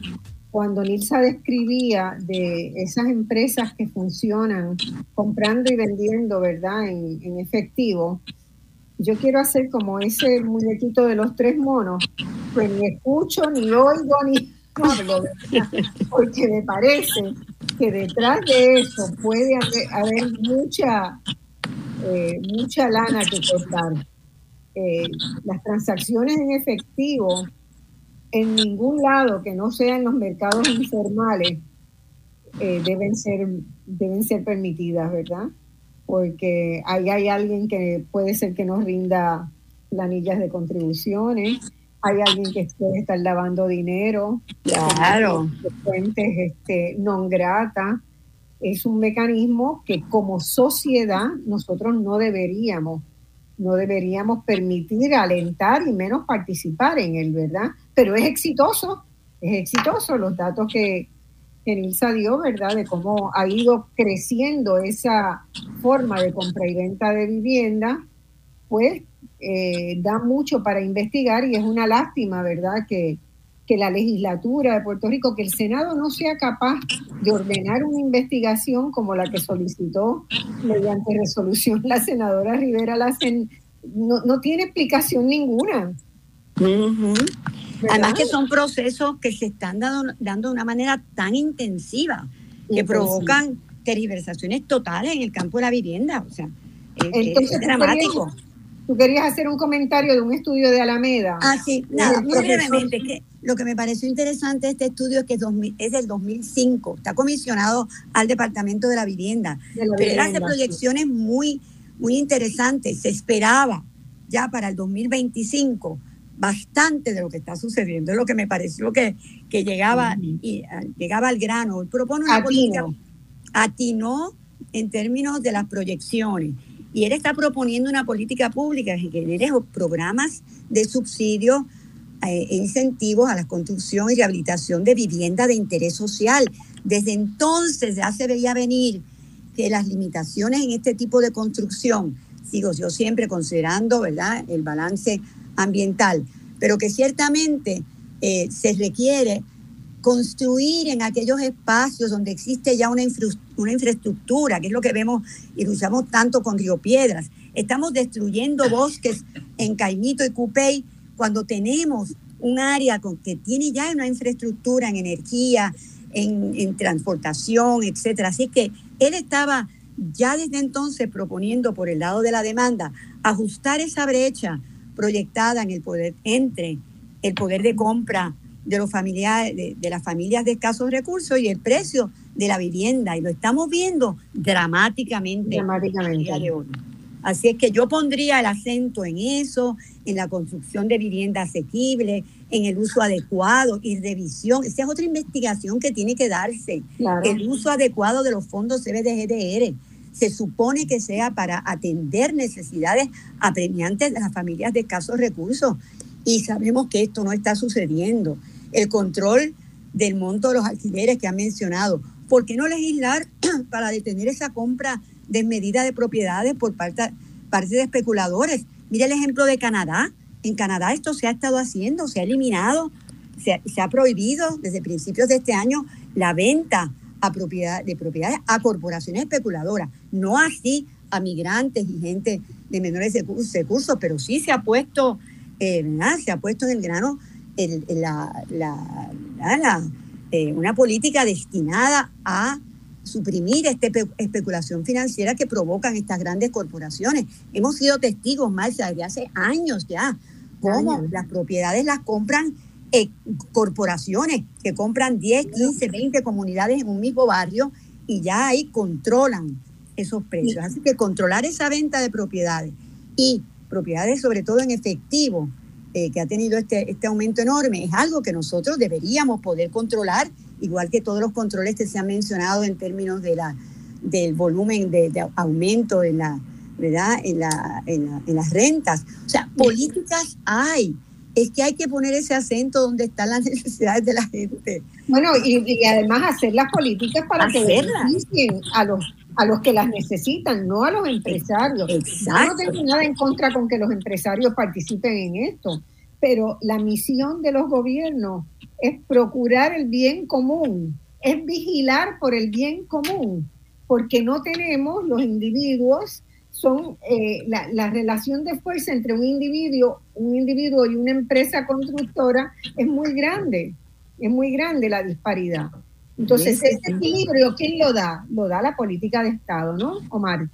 cuando Nilsa describía de esas empresas que funcionan comprando y vendiendo, ¿verdad?, en, efectivo, yo quiero hacer como ese muñequito de los tres monos, pues ni escucho, ni oigo, ni hablo, porque me parece que detrás de eso puede haber, mucha, eh, mucha lana que cortar. Eh, las transacciones en efectivo en ningún lado que no sea en los mercados informales eh, deben, ser, deben ser permitidas, ¿verdad? Porque ahí hay alguien que puede ser que nos rinda planillas de contribuciones, hay alguien que puede estar lavando dinero, claro. fuentes este, non grata. Es un mecanismo que como sociedad nosotros no deberíamos, no deberíamos permitir, alentar y menos participar en él, ¿verdad? Pero es exitoso, es exitoso los datos que, que Nilsa dio, ¿verdad? De cómo ha ido creciendo esa forma de compra y venta de vivienda, pues eh, da mucho para investigar y es una lástima, ¿verdad? Que, que la legislatura de Puerto Rico, que el Senado no sea capaz de ordenar una investigación como la que solicitó mediante resolución la senadora Rivera Lacen, no, no tiene explicación ninguna. Además que son procesos que se están dando, dando de una manera tan intensiva que provocan tergiversaciones totales en el campo de la vivienda. O sea, es, dramático. Tú querías hacer un comentario de un estudio de Alameda. Ah, sí, nada, muy brevemente. Que lo que me pareció interesante de este estudio es que es, del 2005, está comisionado al Departamento de la Vivienda, pero él hace proyecciones muy, muy interesantes. Se esperaba ya para el 2025 bastante de lo que está sucediendo. Es lo que me pareció que, que llegaba, y, ah, llegaba al grano. Propone una política, atinó en términos de las proyecciones. Y él está proponiendo una política pública que genere programas de subsidio e incentivos a la construcción y rehabilitación de vivienda de interés social. Desde entonces ya se veía venir que las limitaciones en este tipo de construcción, sigo yo siempre considerando ¿verdad? el balance ambiental, pero que ciertamente eh, se requiere construir en aquellos espacios donde existe ya una, infraestructura, que es lo que vemos y lo usamos tanto con Río Piedras. Estamos destruyendo bosques en Caimito y Cupey cuando tenemos un área con, que tiene ya una infraestructura en energía, en, en transportación, etcétera. Así que él estaba ya desde entonces proponiendo por el lado de la demanda ajustar esa brecha proyectada en el poder entre el poder de compra de los familiares, de, las familias de escasos recursos y el precio de la vivienda. Y lo estamos viendo dramáticamente. Dramáticamente. Así es que yo pondría el acento en eso, en la construcción de vivienda asequible, en el uso adecuado y revisión. Esa es otra investigación que tiene que darse. El uso adecuado de los fondos CBDGDR. Se supone que sea para atender necesidades apremiantes de las familias de escasos recursos. Y sabemos que esto no está sucediendo el control del monto de los alquileres que han mencionado. ¿Por qué no legislar para detener esa compra desmedida de propiedades por parte, de especuladores? Mira el ejemplo de Canadá. En Canadá esto se ha estado haciendo, se ha eliminado, se, ha prohibido desde principios de este año la venta a propiedad, de propiedades a corporaciones especuladoras, no así a migrantes y gente de menores recursos, pero sí se ha puesto, eh, se ha puesto en el grano la, eh, una política destinada a suprimir esta especulación financiera que provocan estas grandes corporaciones. Hemos sido testigos, Marcia, desde hace años ya, cómo las propiedades las compran eh, corporaciones que compran 10, 15, 20 comunidades en un mismo barrio y ya ahí controlan esos precios. Así que controlar esa venta de propiedades y propiedades sobre todo en efectivo eh, que ha tenido este, este aumento enorme, es algo que nosotros deberíamos poder controlar, igual que todos los controles que se han mencionado en términos de la, del volumen de, aumento en, la, ¿verdad? En, la, en, las rentas. O sea, políticas hay. Es que hay que poner ese acento donde están las necesidades de la gente. Bueno, y, además hacer las políticas para que beneficien a los a los que las necesitan, no a los empresarios. Yo no tengo nada en contra con que los empresarios participen en esto, pero la misión de los gobiernos es procurar el bien común, es vigilar por el bien común, porque no tenemos los individuos, son eh, la, la, relación de fuerza entre un individuo, un individuo y una empresa constructora es muy grande, es muy grande la disparidad. Entonces, ese equilibrio, ¿quién lo da? Lo da la política de Estado, ¿no, Omar?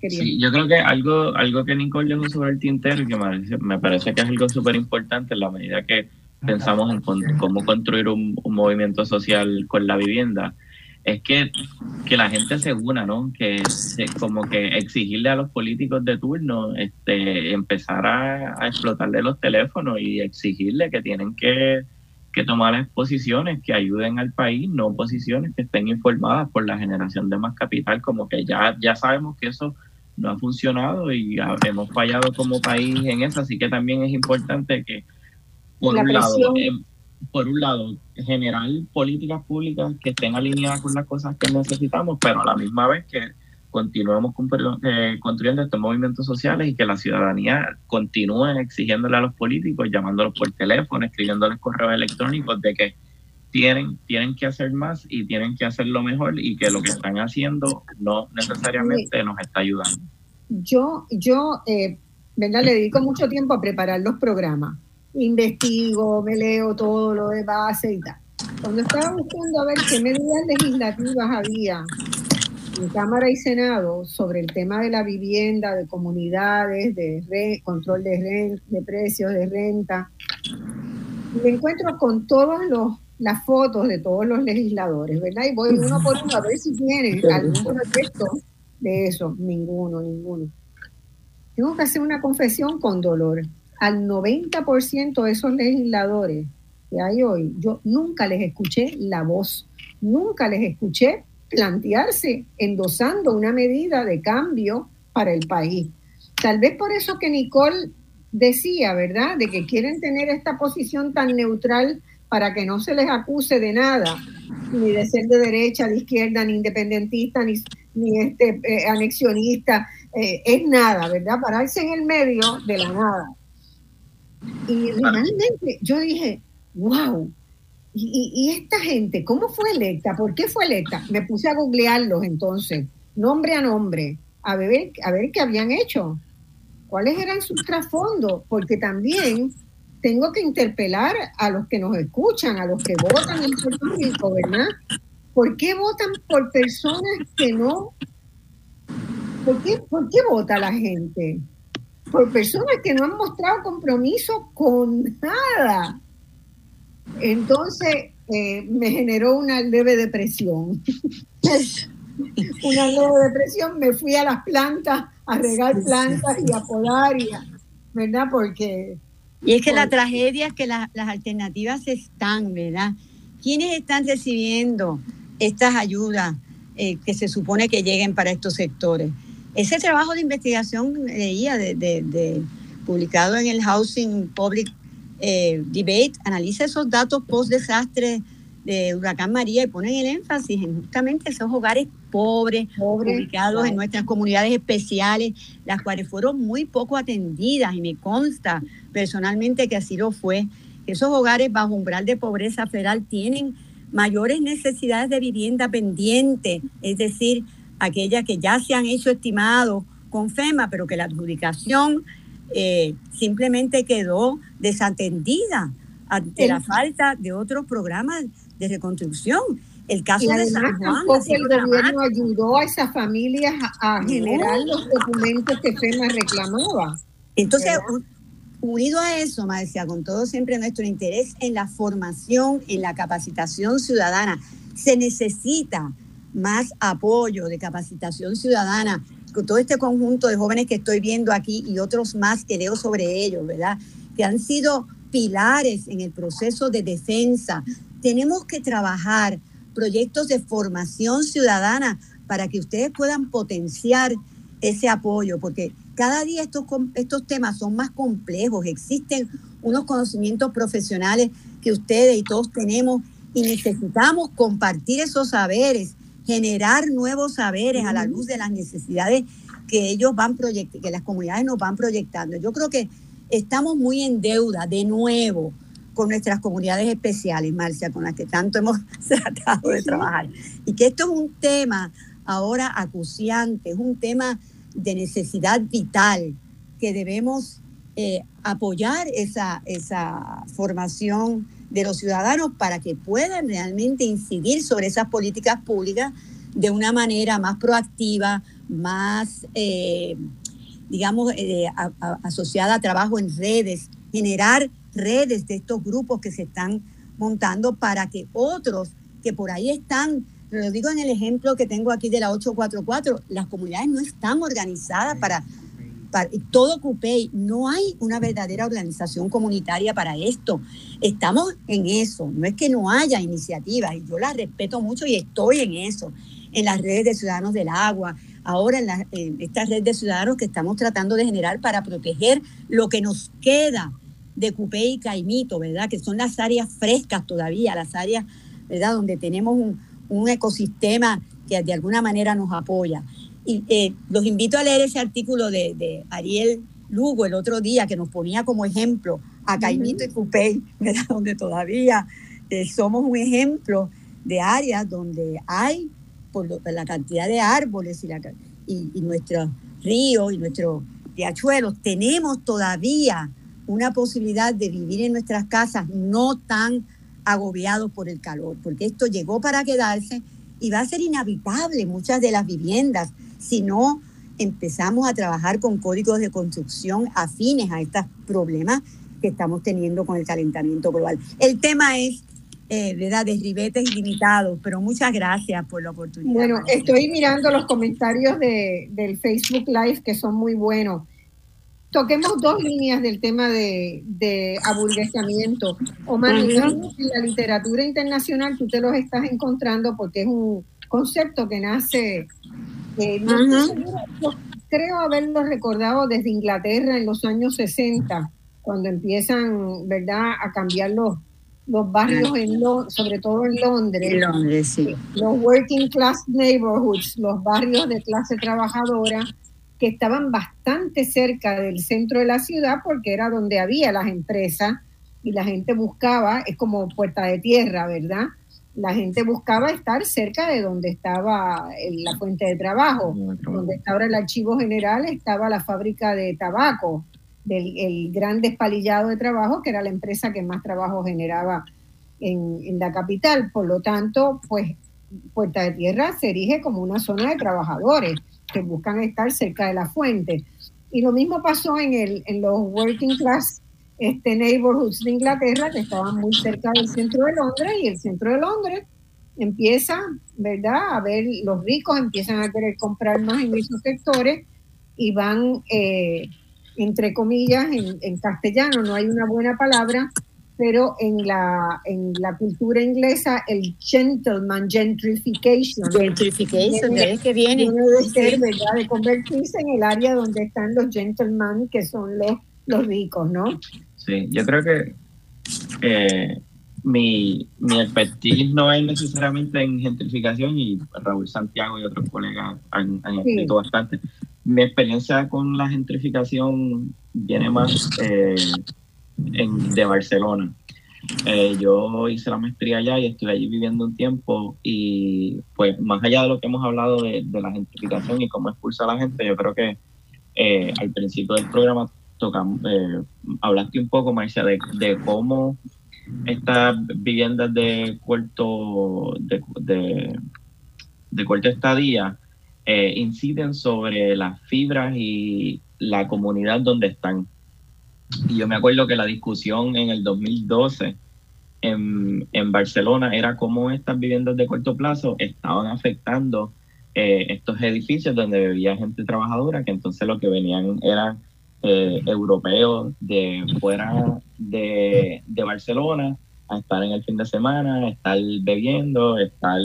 Sí, yo creo que algo, algo que Nicole dejó sobre el tintero y que me parece, que es algo súper importante en la medida que pensamos en cómo construir un, movimiento social con la vivienda, es que, que la gente se una, ¿no? Que como que exigirle a los políticos de turno este, empezar a, a explotarle los teléfonos y exigirle que tienen que que tomar posiciones que ayuden al país, no posiciones que estén informadas por la generación de más capital, como que ya, ya sabemos que eso no ha funcionado y hemos fallado como país en eso, así que también es importante que, por un lado, eh, por un lado, generar políticas públicas que estén alineadas con las cosas que necesitamos, pero a la misma vez que continuemos eh, construyendo estos movimientos sociales y que la ciudadanía continúe exigiéndole a los políticos, llamándolos por teléfono, escribiéndoles correos electrónicos de que tienen, tienen que hacer más y tienen que hacerlo mejor y que lo que están haciendo no necesariamente nos está ayudando. Yo, yo eh, le dedico mucho tiempo a preparar los programas. Investigo, me leo todo lo de base y tal. Cuando estaba buscando a ver qué medidas legislativas había en Cámara y Senado sobre el tema de la vivienda, de comunidades, de control de, de precios, de renta. Me encuentro con todas las fotos de todos los legisladores, ¿verdad? Y voy uno por uno a ver si tienen algún proyecto de eso. Ninguno, ninguno. Tengo que hacer una confesión con dolor. Al 90% de esos legisladores que hay hoy, yo nunca les escuché la voz, nunca les escuché plantearse endosando una medida de cambio para el país. Tal vez por eso que Nicole decía, ¿verdad?, de que quieren tener esta posición tan neutral para que no se les acuse de nada, ni de ser de derecha, de izquierda, ni independentista, ni, este, eh, anexionista, eh, es nada, ¿verdad? Pararse en el medio de la nada. Y realmente yo dije, wow, ¿y, y esta gente cómo fue electa? ¿Por qué fue electa? Me puse a googlearlos entonces, nombre a nombre, a ver, a ver qué habían hecho cuáles eran sus trasfondos, porque también tengo que interpelar a los que nos escuchan, a los que votan en Puerto Rico, ¿verdad? ¿Por qué votan por personas que no? ¿Por qué, por qué vota la gente? Por personas que no han mostrado compromiso con nada. Entonces eh, me generó una leve depresión. una leve depresión, me fui a las plantas a regar plantas y a podar, y ¿verdad? Porque... Y es que la tragedia es que las alternativas están, ¿verdad? ¿Quiénes están recibiendo estas ayudas eh, que se supone que lleguen para estos sectores? Ese trabajo de investigación leía de, publicado en el Housing Public eh, Debate analiza esos datos post desastre de Huracán María y ponen el énfasis en justamente esos hogares pobres, ubicados en nuestras comunidades especiales, las cuales fueron muy poco atendidas y me consta personalmente que así lo fue. Esos hogares bajo umbral de pobreza federal tienen mayores necesidades de vivienda pendiente, es decir, aquellas que ya se han hecho estimados con FEMA, pero que la adjudicación eh, simplemente quedó desatendida ante la falta de otros programas de reconstrucción. El caso de San Juan. el gobierno ayudó a esas familias a, generar los documentos que FEMA reclamaba. Entonces, unido a eso, Marcia, con todo siempre nuestro interés en la formación, en la capacitación ciudadana, se necesita más apoyo de capacitación ciudadana con todo este conjunto de jóvenes que estoy viendo aquí y otros más que leo sobre ellos, ¿verdad? Que han sido pilares en el proceso de defensa tenemos que trabajar proyectos de formación ciudadana para que ustedes puedan potenciar ese apoyo, porque cada día estos, estos temas son más complejos, existen unos conocimientos profesionales que ustedes y todos tenemos y necesitamos compartir esos saberes, generar nuevos saberes a la luz de las necesidades que ellos van proyectando, que las comunidades nos van proyectando. Yo creo que estamos muy en deuda de nuevo con nuestras comunidades especiales, Marcia, con las que tanto hemos tratado de trabajar. Y que esto es un tema ahora acuciante, es un tema de necesidad vital, que debemos eh, apoyar esa, esa formación de los ciudadanos para que puedan realmente incidir sobre esas políticas públicas de una manera más proactiva, más, eh, digamos, eh, asociada a trabajo en redes, generar redes de estos grupos que se están montando para que otros que por ahí están, lo digo en el ejemplo que tengo aquí de la 844, las comunidades no están organizadas para, todo CUPEI, no hay una verdadera organización comunitaria para esto. Estamos en eso, no es que no haya iniciativas, y yo las respeto mucho y estoy en eso, en las redes de Ciudadanos del Agua, ahora en, la, en esta red de ciudadanos que estamos tratando de generar para proteger lo que nos queda de Cupé y Caimito, ¿verdad? Que son las áreas frescas todavía, las áreas, ¿verdad? Donde tenemos un, ecosistema que de alguna manera nos apoya. Y eh, los invito a leer ese artículo de, Ariel Lugo el otro día que nos ponía como ejemplo a Caimito y Cupey, ¿verdad? Donde todavía eh, somos un ejemplo de áreas donde hay, por, la cantidad de árboles y, la, y, y nuestros ríos y nuestros riachuelos, tenemos todavía una posibilidad de vivir en nuestras casas no tan agobiados por el calor, porque esto llegó para quedarse y va a ser inhabitable muchas de las viviendas si no empezamos a trabajar con códigos de construcción afines a estos problemas que estamos teniendo con el calentamiento global. El tema es, eh, ¿verdad?, de ribetes ilimitados, pero muchas gracias por la oportunidad. Bueno, estoy mirando los comentarios de, del Facebook Live que son muy buenos toquemos dos líneas del tema de, de aburguesamiento. Omar, en la literatura internacional tú te los estás encontrando porque es un concepto que nace, creo haberlo recordado desde Inglaterra en los años 60, cuando empiezan, ¿verdad?, a cambiar los, los barrios, en sobre todo en Londres. Londres, sí. Los working class neighborhoods, los barrios de clase trabajadora, que estaban bastante cerca del centro de la ciudad porque era donde había las empresas y la gente buscaba, es como puerta de tierra, ¿verdad? La gente buscaba estar cerca de donde estaba la fuente de trabajo, donde estaba el archivo general, estaba la fábrica de tabaco, del el gran despalillado de trabajo, que era la empresa que más trabajo generaba en, en la capital. Por lo tanto, pues Puerta de Tierra se erige como una zona de trabajadores que buscan estar cerca de la fuente. Y lo mismo pasó en, el, en los working class este, neighborhoods de Inglaterra, que estaban muy cerca del centro de Londres, y el centro de Londres empieza, ¿verdad? A ver, los ricos empiezan a querer comprar más en esos sectores y van, eh, entre comillas, en, en castellano, no hay una buena palabra, pero en la, en la cultura inglesa el gentleman gentrification. Gentrification, ¿de que viene? de ser, ¿verdad? De convertirse en el área donde están los gentlemen, que son los, los ricos, ¿no? Sí, yo creo que eh, mi, mi expertise no es necesariamente en gentrificación y Raúl Santiago y otros colegas han, escrito bastante. Mi experiencia con la gentrificación viene más... Eh, en, de Barcelona. Eh, yo hice la maestría allá y estuve allí viviendo un tiempo y pues más allá de lo que hemos hablado de, la gentrificación y cómo expulsa a la gente, yo creo que eh, al principio del programa tocamos, eh, hablaste un poco, Marcia, de, de, cómo estas viviendas de corto, de, de, de estadía inciden sobre las fibras y la comunidad donde están. Y yo me acuerdo que la discusión en el 2012 en, en Barcelona era cómo estas viviendas de corto plazo estaban afectando eh, estos edificios donde vivía gente trabajadora, que entonces lo que venían eran eh, europeos de fuera de, Barcelona a estar en el fin de semana, a estar bebiendo, estar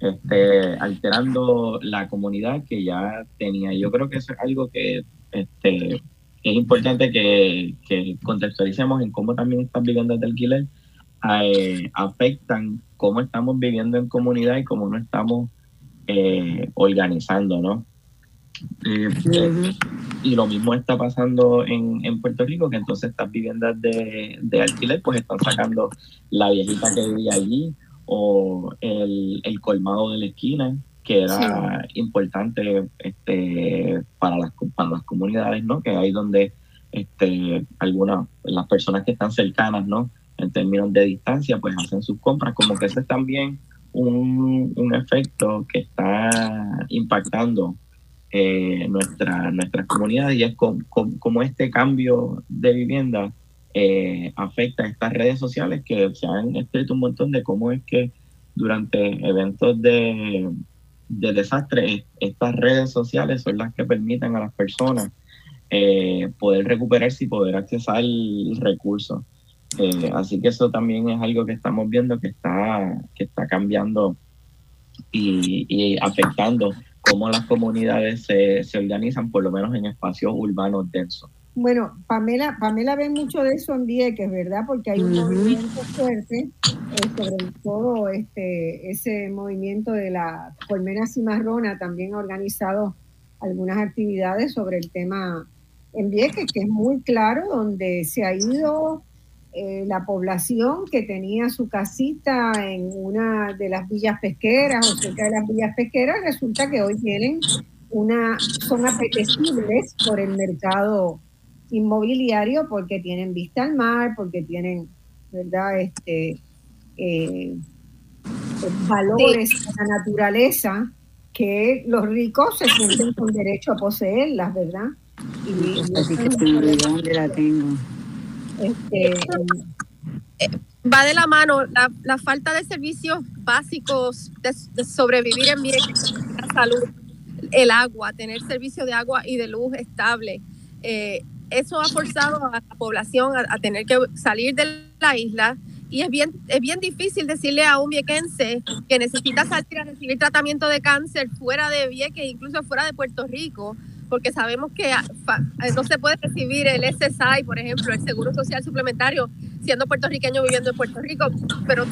este, alterando la comunidad que ya tenía. Yo creo que eso es algo que este, es importante que, contextualicemos en cómo también estas viviendas de alquiler eh, afectan cómo estamos viviendo en comunidad y cómo nos estamos eh, organizando, ¿no? Eh, y lo mismo está pasando en, Puerto Rico, que entonces estas viviendas de, de, alquiler pues están sacando la viejita que vivía allí o el, el colmado de la esquina que era importante este, para, las, para las comunidades, ¿no? Que hay donde este, algunas, las personas que están cercanas, ¿no? En términos de distancia, pues hacen sus compras, como que ese es también un, un efecto que está impactando eh, nuestra, nuestras comunidades y es como, este cambio de vivienda eh, afecta a estas redes sociales que se han escrito un montón de cómo es que durante eventos de, de desastre, estas redes sociales son las que permiten a las personas eh, poder recuperarse y poder accesar recursos. Eh, así que eso también es algo que estamos viendo que está, que está cambiando y, afectando cómo las comunidades se, se, organizan, por lo menos en espacios urbanos densos. Bueno, Pamela, Pamela ve mucho de eso en Vieques, ¿verdad? Porque hay un movimiento fuerte, eh, sobre todo este, ese movimiento de la colmena cimarrona también ha organizado algunas actividades sobre el tema en Vieques, que es muy claro, donde se ha ido eh, la población que tenía su casita en una de las villas pesqueras o cerca de las villas pesqueras, resulta que hoy tienen una, son apetecibles por el mercado inmobiliario porque tienen vista al mar, porque tienen, ¿verdad? Este, eh, valores de la naturaleza que los ricos se sienten con derecho a poseerlas, ¿verdad? Y, ¿Dónde la tengo? Este, va de la mano la, falta de servicios básicos de, sobrevivir en bien, la salud, el agua, tener servicio de agua y de luz estable. Eh, eso ha forzado a la población a, tener que salir de la isla y es bien, es bien difícil decirle a un viequense que necesita salir a recibir tratamiento de cáncer fuera de Vieques, incluso fuera de Puerto Rico, porque sabemos que ah, eh, no se puede recibir el SSI, por ejemplo, el Seguro Social Suplementario, siendo puertorriqueño viviendo en Puerto Rico, pero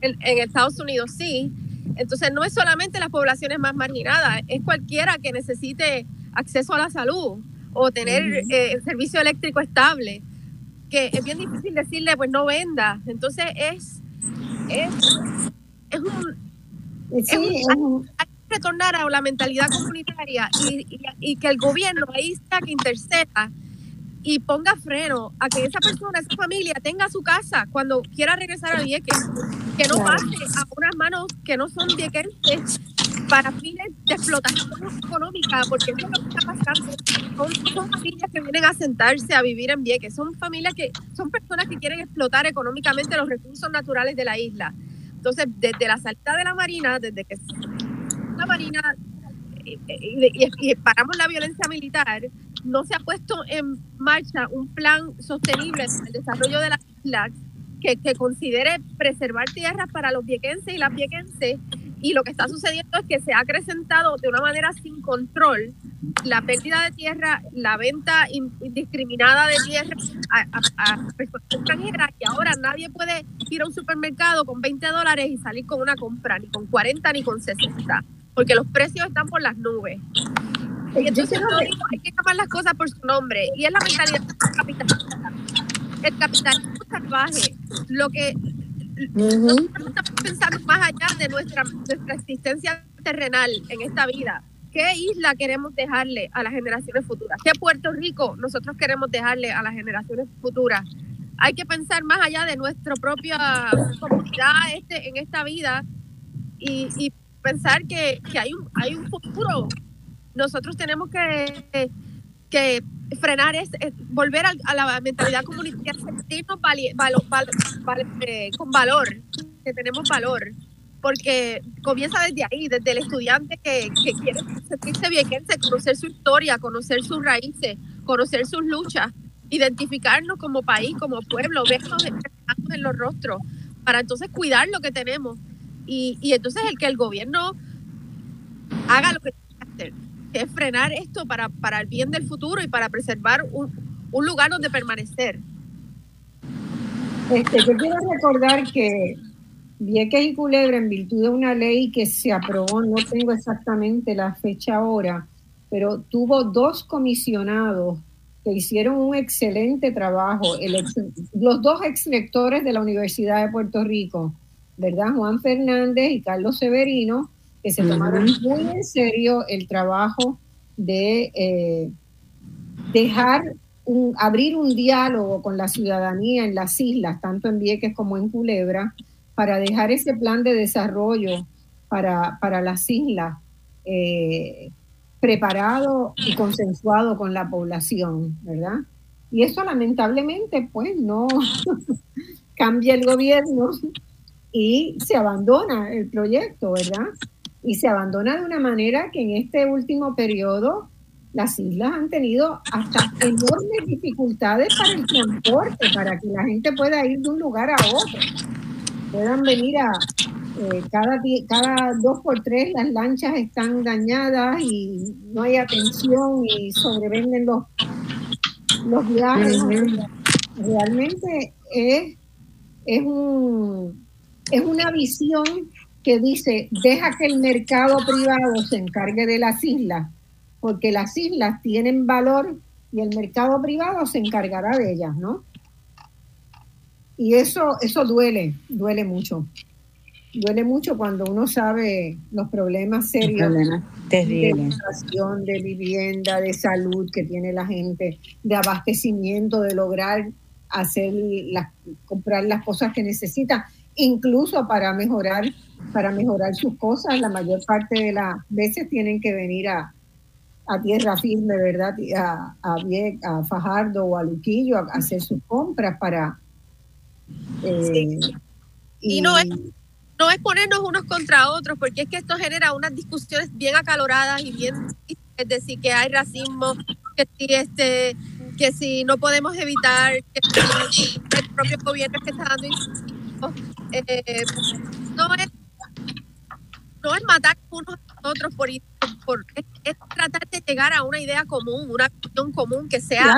en, Estados Unidos sí. Entonces no es solamente las poblaciones más marginadas, es cualquiera que necesite acceso a la salud o tener eh, servicio eléctrico estable, que es bien difícil decirle, pues no venda. Entonces es, es, es un... Sí, retornar a la mentalidad comunitaria y, que el gobierno ahí sea que interceda y ponga freno a que esa persona, esa familia tenga su casa cuando quiera regresar a Vieques, que no pase a unas manos que no son viequenses para fines de explotación económica, porque eso es lo que está pasando. Son, familias que vienen a sentarse a vivir en Vieques, son familias que son personas que quieren explotar económicamente los recursos naturales de la isla. Entonces, desde la salida de la Marina, desde que la Marina eh, eh, y, paramos la violencia militar, no se ha puesto en marcha un plan sostenible para el desarrollo de la isla que, que, considere preservar tierras para los viequenses y las viequenses. Y lo que está sucediendo es que se ha acrecentado de una manera sin control la pérdida de tierra, la venta indiscriminada de tierra a, a personas extranjeras y ahora nadie puede ir a un supermercado con 20 dólares y salir con una compra, ni con 40 ni con 60 porque los precios están por las nubes. Y entonces hay que llamar las cosas por su nombre. Y es la mentalidad capitalista. El capitalismo salvaje, lo que nosotros estamos pensando más allá de nuestra, nuestra existencia terrenal en esta vida. ¿Qué isla queremos dejarle a las generaciones futuras? ¿Qué Puerto Rico nosotros queremos dejarle a las generaciones futuras? Hay que pensar más allá de nuestra propia comunidad este, en esta vida y, y pensar que, que hay, un, hay un futuro. Nosotros tenemos que, que frenar, es, volver a, la mentalidad comunitaria, sentirnos eh, con valor, que tenemos valor, porque comienza desde ahí, desde el estudiante que, que quiere sentirse bien, conocer su historia, conocer sus raíces, conocer sus luchas, identificarnos como país, como pueblo, vernos en los rostros, para entonces cuidar lo que tenemos y, y entonces el que el gobierno haga lo que tiene que hacer, que es frenar esto para, para el bien del futuro y para preservar un, un lugar donde permanecer. Este, yo quiero recordar que Vieques y Culebra, en virtud de una ley que se aprobó, no tengo exactamente la fecha ahora, pero tuvo dos comisionados que hicieron un excelente trabajo. los dos ex rectores de la Universidad de Puerto Rico, ¿verdad? Juan Fernández y Carlos Severino, que se tomaron muy en serio el trabajo de eh, dejar un, abrir un diálogo con la ciudadanía en las islas, tanto en Vieques como en Culebra, para dejar ese plan de desarrollo para, para las islas eh, preparado y consensuado con la población, ¿verdad? Y eso lamentablemente, pues no cambia el gobierno y se abandona el proyecto, ¿verdad? Y se abandona de una manera que en este último periodo las islas han tenido hasta enormes dificultades para el transporte, para que la gente pueda ir de un lugar a otro. Puedan venir a eh, cada, cada dos por tres las lanchas están dañadas y no hay atención y sobrevenden los, los viajes. Realmente es, es un es una visión que dice, deja que el mercado privado se encargue de las islas, porque las islas tienen valor y el mercado privado se encargará de ellas, ¿no? Y eso, eso duele, duele mucho. Duele mucho cuando uno sabe los problemas serios de educación, de vivienda, de salud que tiene la gente, de abastecimiento, de lograr hacer las, comprar las cosas que necesita incluso para mejorar, para mejorar sus cosas, la mayor parte de las veces tienen que venir a, tierra firme, ¿verdad? A, a, Fajardo o a Luquillo a, hacer sus compras para... Eh, y, no es, no es ponernos unos contra otros, porque es que esto genera unas discusiones bien acaloradas y bien... Es decir, que hay racismo, que si, este, que si no podemos evitar que el propio gobierno que está dando eh, no, es, no es matar unos nosotros por, por es, tratar de llegar a una idea común, una acción común que sea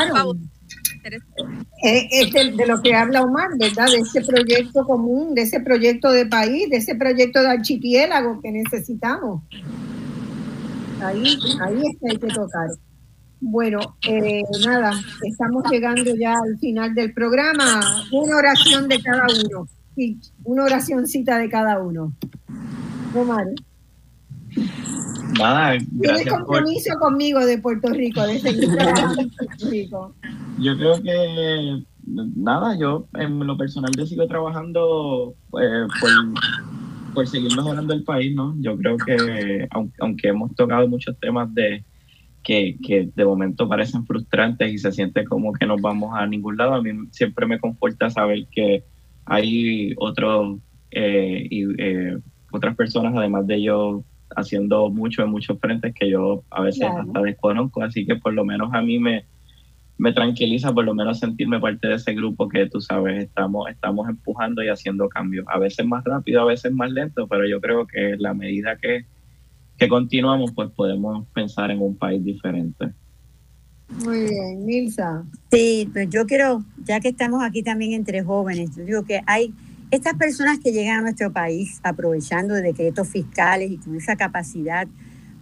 Es, de, lo que habla Omar, ¿verdad? De ese proyecto común, de ese proyecto de país, de ese proyecto de archipiélago que necesitamos. Ahí, ahí es que hay que tocar. Bueno, eh, nada, estamos llegando ya al final del programa. Una oración de cada uno. Sí, una oracióncita de cada uno. Omar. Nada, Tienes compromiso conmigo de Puerto Rico, de seguir trabajando en Puerto Rico. Yo creo que nada, yo en lo personal yo sigo trabajando eh, por, por, seguir mejorando el país, ¿no? Yo creo que aunque, hemos tocado muchos temas de que, que, de momento parecen frustrantes y se siente como que nos vamos a ningún lado, a mí siempre me conforta saber que hay otros eh, y eh, otras personas además de ellos haciendo mucho en muchos frentes que yo a veces hasta desconozco, así que por lo menos a mí me, me tranquiliza por lo menos sentirme parte de ese grupo que tú sabes, estamos, estamos empujando y haciendo cambios, a veces más rápido, a veces más lento, pero yo creo que la medida que, que continuamos, pues podemos pensar en un país diferente. Muy bien, Milsa. Sí, pues yo quiero, ya que estamos aquí también entre jóvenes, yo digo que hay estas personas que llegan a nuestro país aprovechando de decretos fiscales y con esa capacidad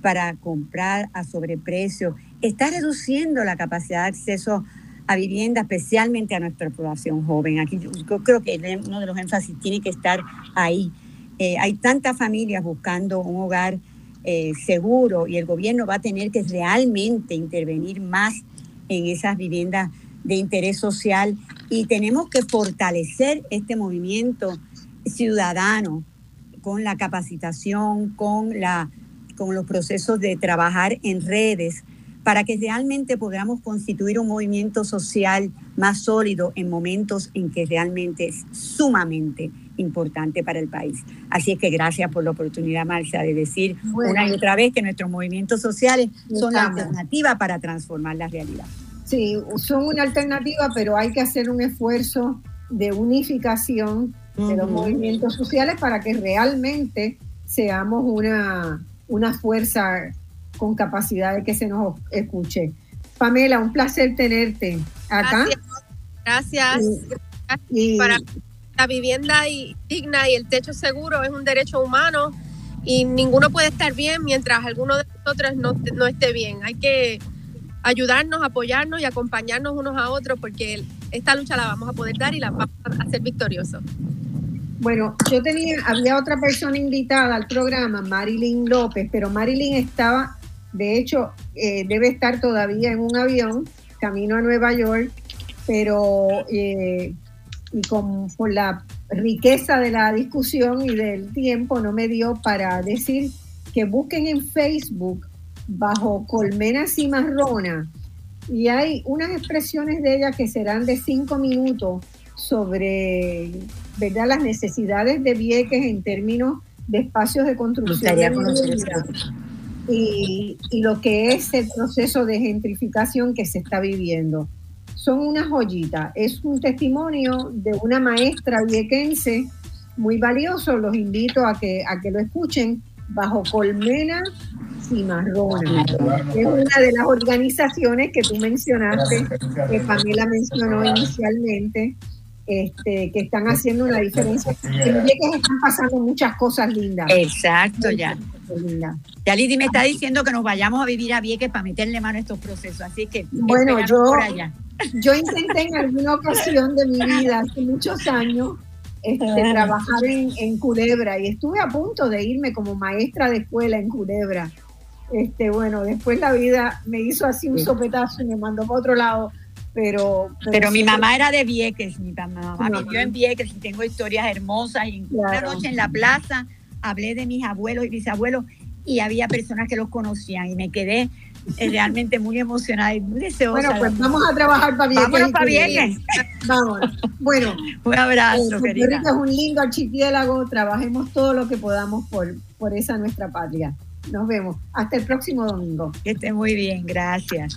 para comprar a sobreprecio, está reduciendo la capacidad de acceso a vivienda, especialmente a nuestra población joven. Aquí yo, creo que uno de los énfasis tiene que estar ahí. Eh, hay tantas familias buscando un hogar eh, seguro y el gobierno va a tener que realmente intervenir más en esas viviendas de interés social. Y tenemos que fortalecer este movimiento ciudadano con la capacitación, con, la, con los procesos de trabajar en redes, para que realmente podamos constituir un movimiento social más sólido en momentos en que realmente es sumamente importante para el país. Así es que gracias por la oportunidad, Marcia, de decir una y otra vez que nuestros movimientos sociales son la alternativa para transformar la realidad. Sí, son una alternativa, pero hay que hacer un esfuerzo de unificación de los movimientos sociales para que realmente seamos una, una fuerza con capacidad de que se nos escuche. Pamela, un placer tenerte acá. Gracias. Y, para la vivienda digna y el techo seguro es un derecho humano y ninguno puede estar bien mientras alguno de nosotros no, no esté bien. Hay que ayudarnos, apoyarnos y acompañarnos unos a otros porque esta lucha la vamos a poder dar y la vamos a hacer victoriosos. Bueno, yo tenía, había otra persona invitada al programa, Marilyn López, pero Marilyn estaba, de hecho, eh, debe estar todavía en un avión, camino a Nueva York, pero eh, y con, por la riqueza de la discusión y del tiempo no me dio para decir que busquen en Facebook bajo colmena cimarrona y hay unas expresiones de ella que serán de cinco minutos sobre ¿verdad? las necesidades de Vieques en términos de espacios de construcción y, y lo que es el proceso de gentrificación que se está viviendo. Son una joyita, es un testimonio de una maestra viequense muy valioso, los invito a que, a que lo escuchen bajo colmena Cimarrona. Es una de las organizaciones que tú mencionaste, que Pamela mencionó inicialmente, este, que están haciendo una diferencia. En Vieques están pasando muchas cosas lindas. Exacto, ya. Ya Lidy me está diciendo que nos vayamos a vivir a Vieques para meterle mano a estos procesos, así que bueno, yo, yo intenté en alguna ocasión de mi vida, hace muchos años, este, trabajar en, en, Culebra y estuve a punto de irme como maestra de escuela en Culebra. Este, bueno, después la vida me hizo así un sopetazo y me mandó para otro lado. Pero, pero, mi mamá era de Vieques, mi mamá, vivió en Vieques y tengo historias hermosas. Y Una noche en la plaza hablé de mis abuelos y bisabuelos y había personas que los conocían y me quedé eh, realmente muy emocionada y muy deseosa. Bueno, pues vamos a trabajar para Vieques. Vámonos para Vieques. Vamos. Bueno. un abrazo, eh, querida. es un lindo archipiélago, trabajemos todo lo que podamos por, por esa nuestra patria. Nos vemos. Hasta el próximo domingo. Que esté muy bien. Gracias.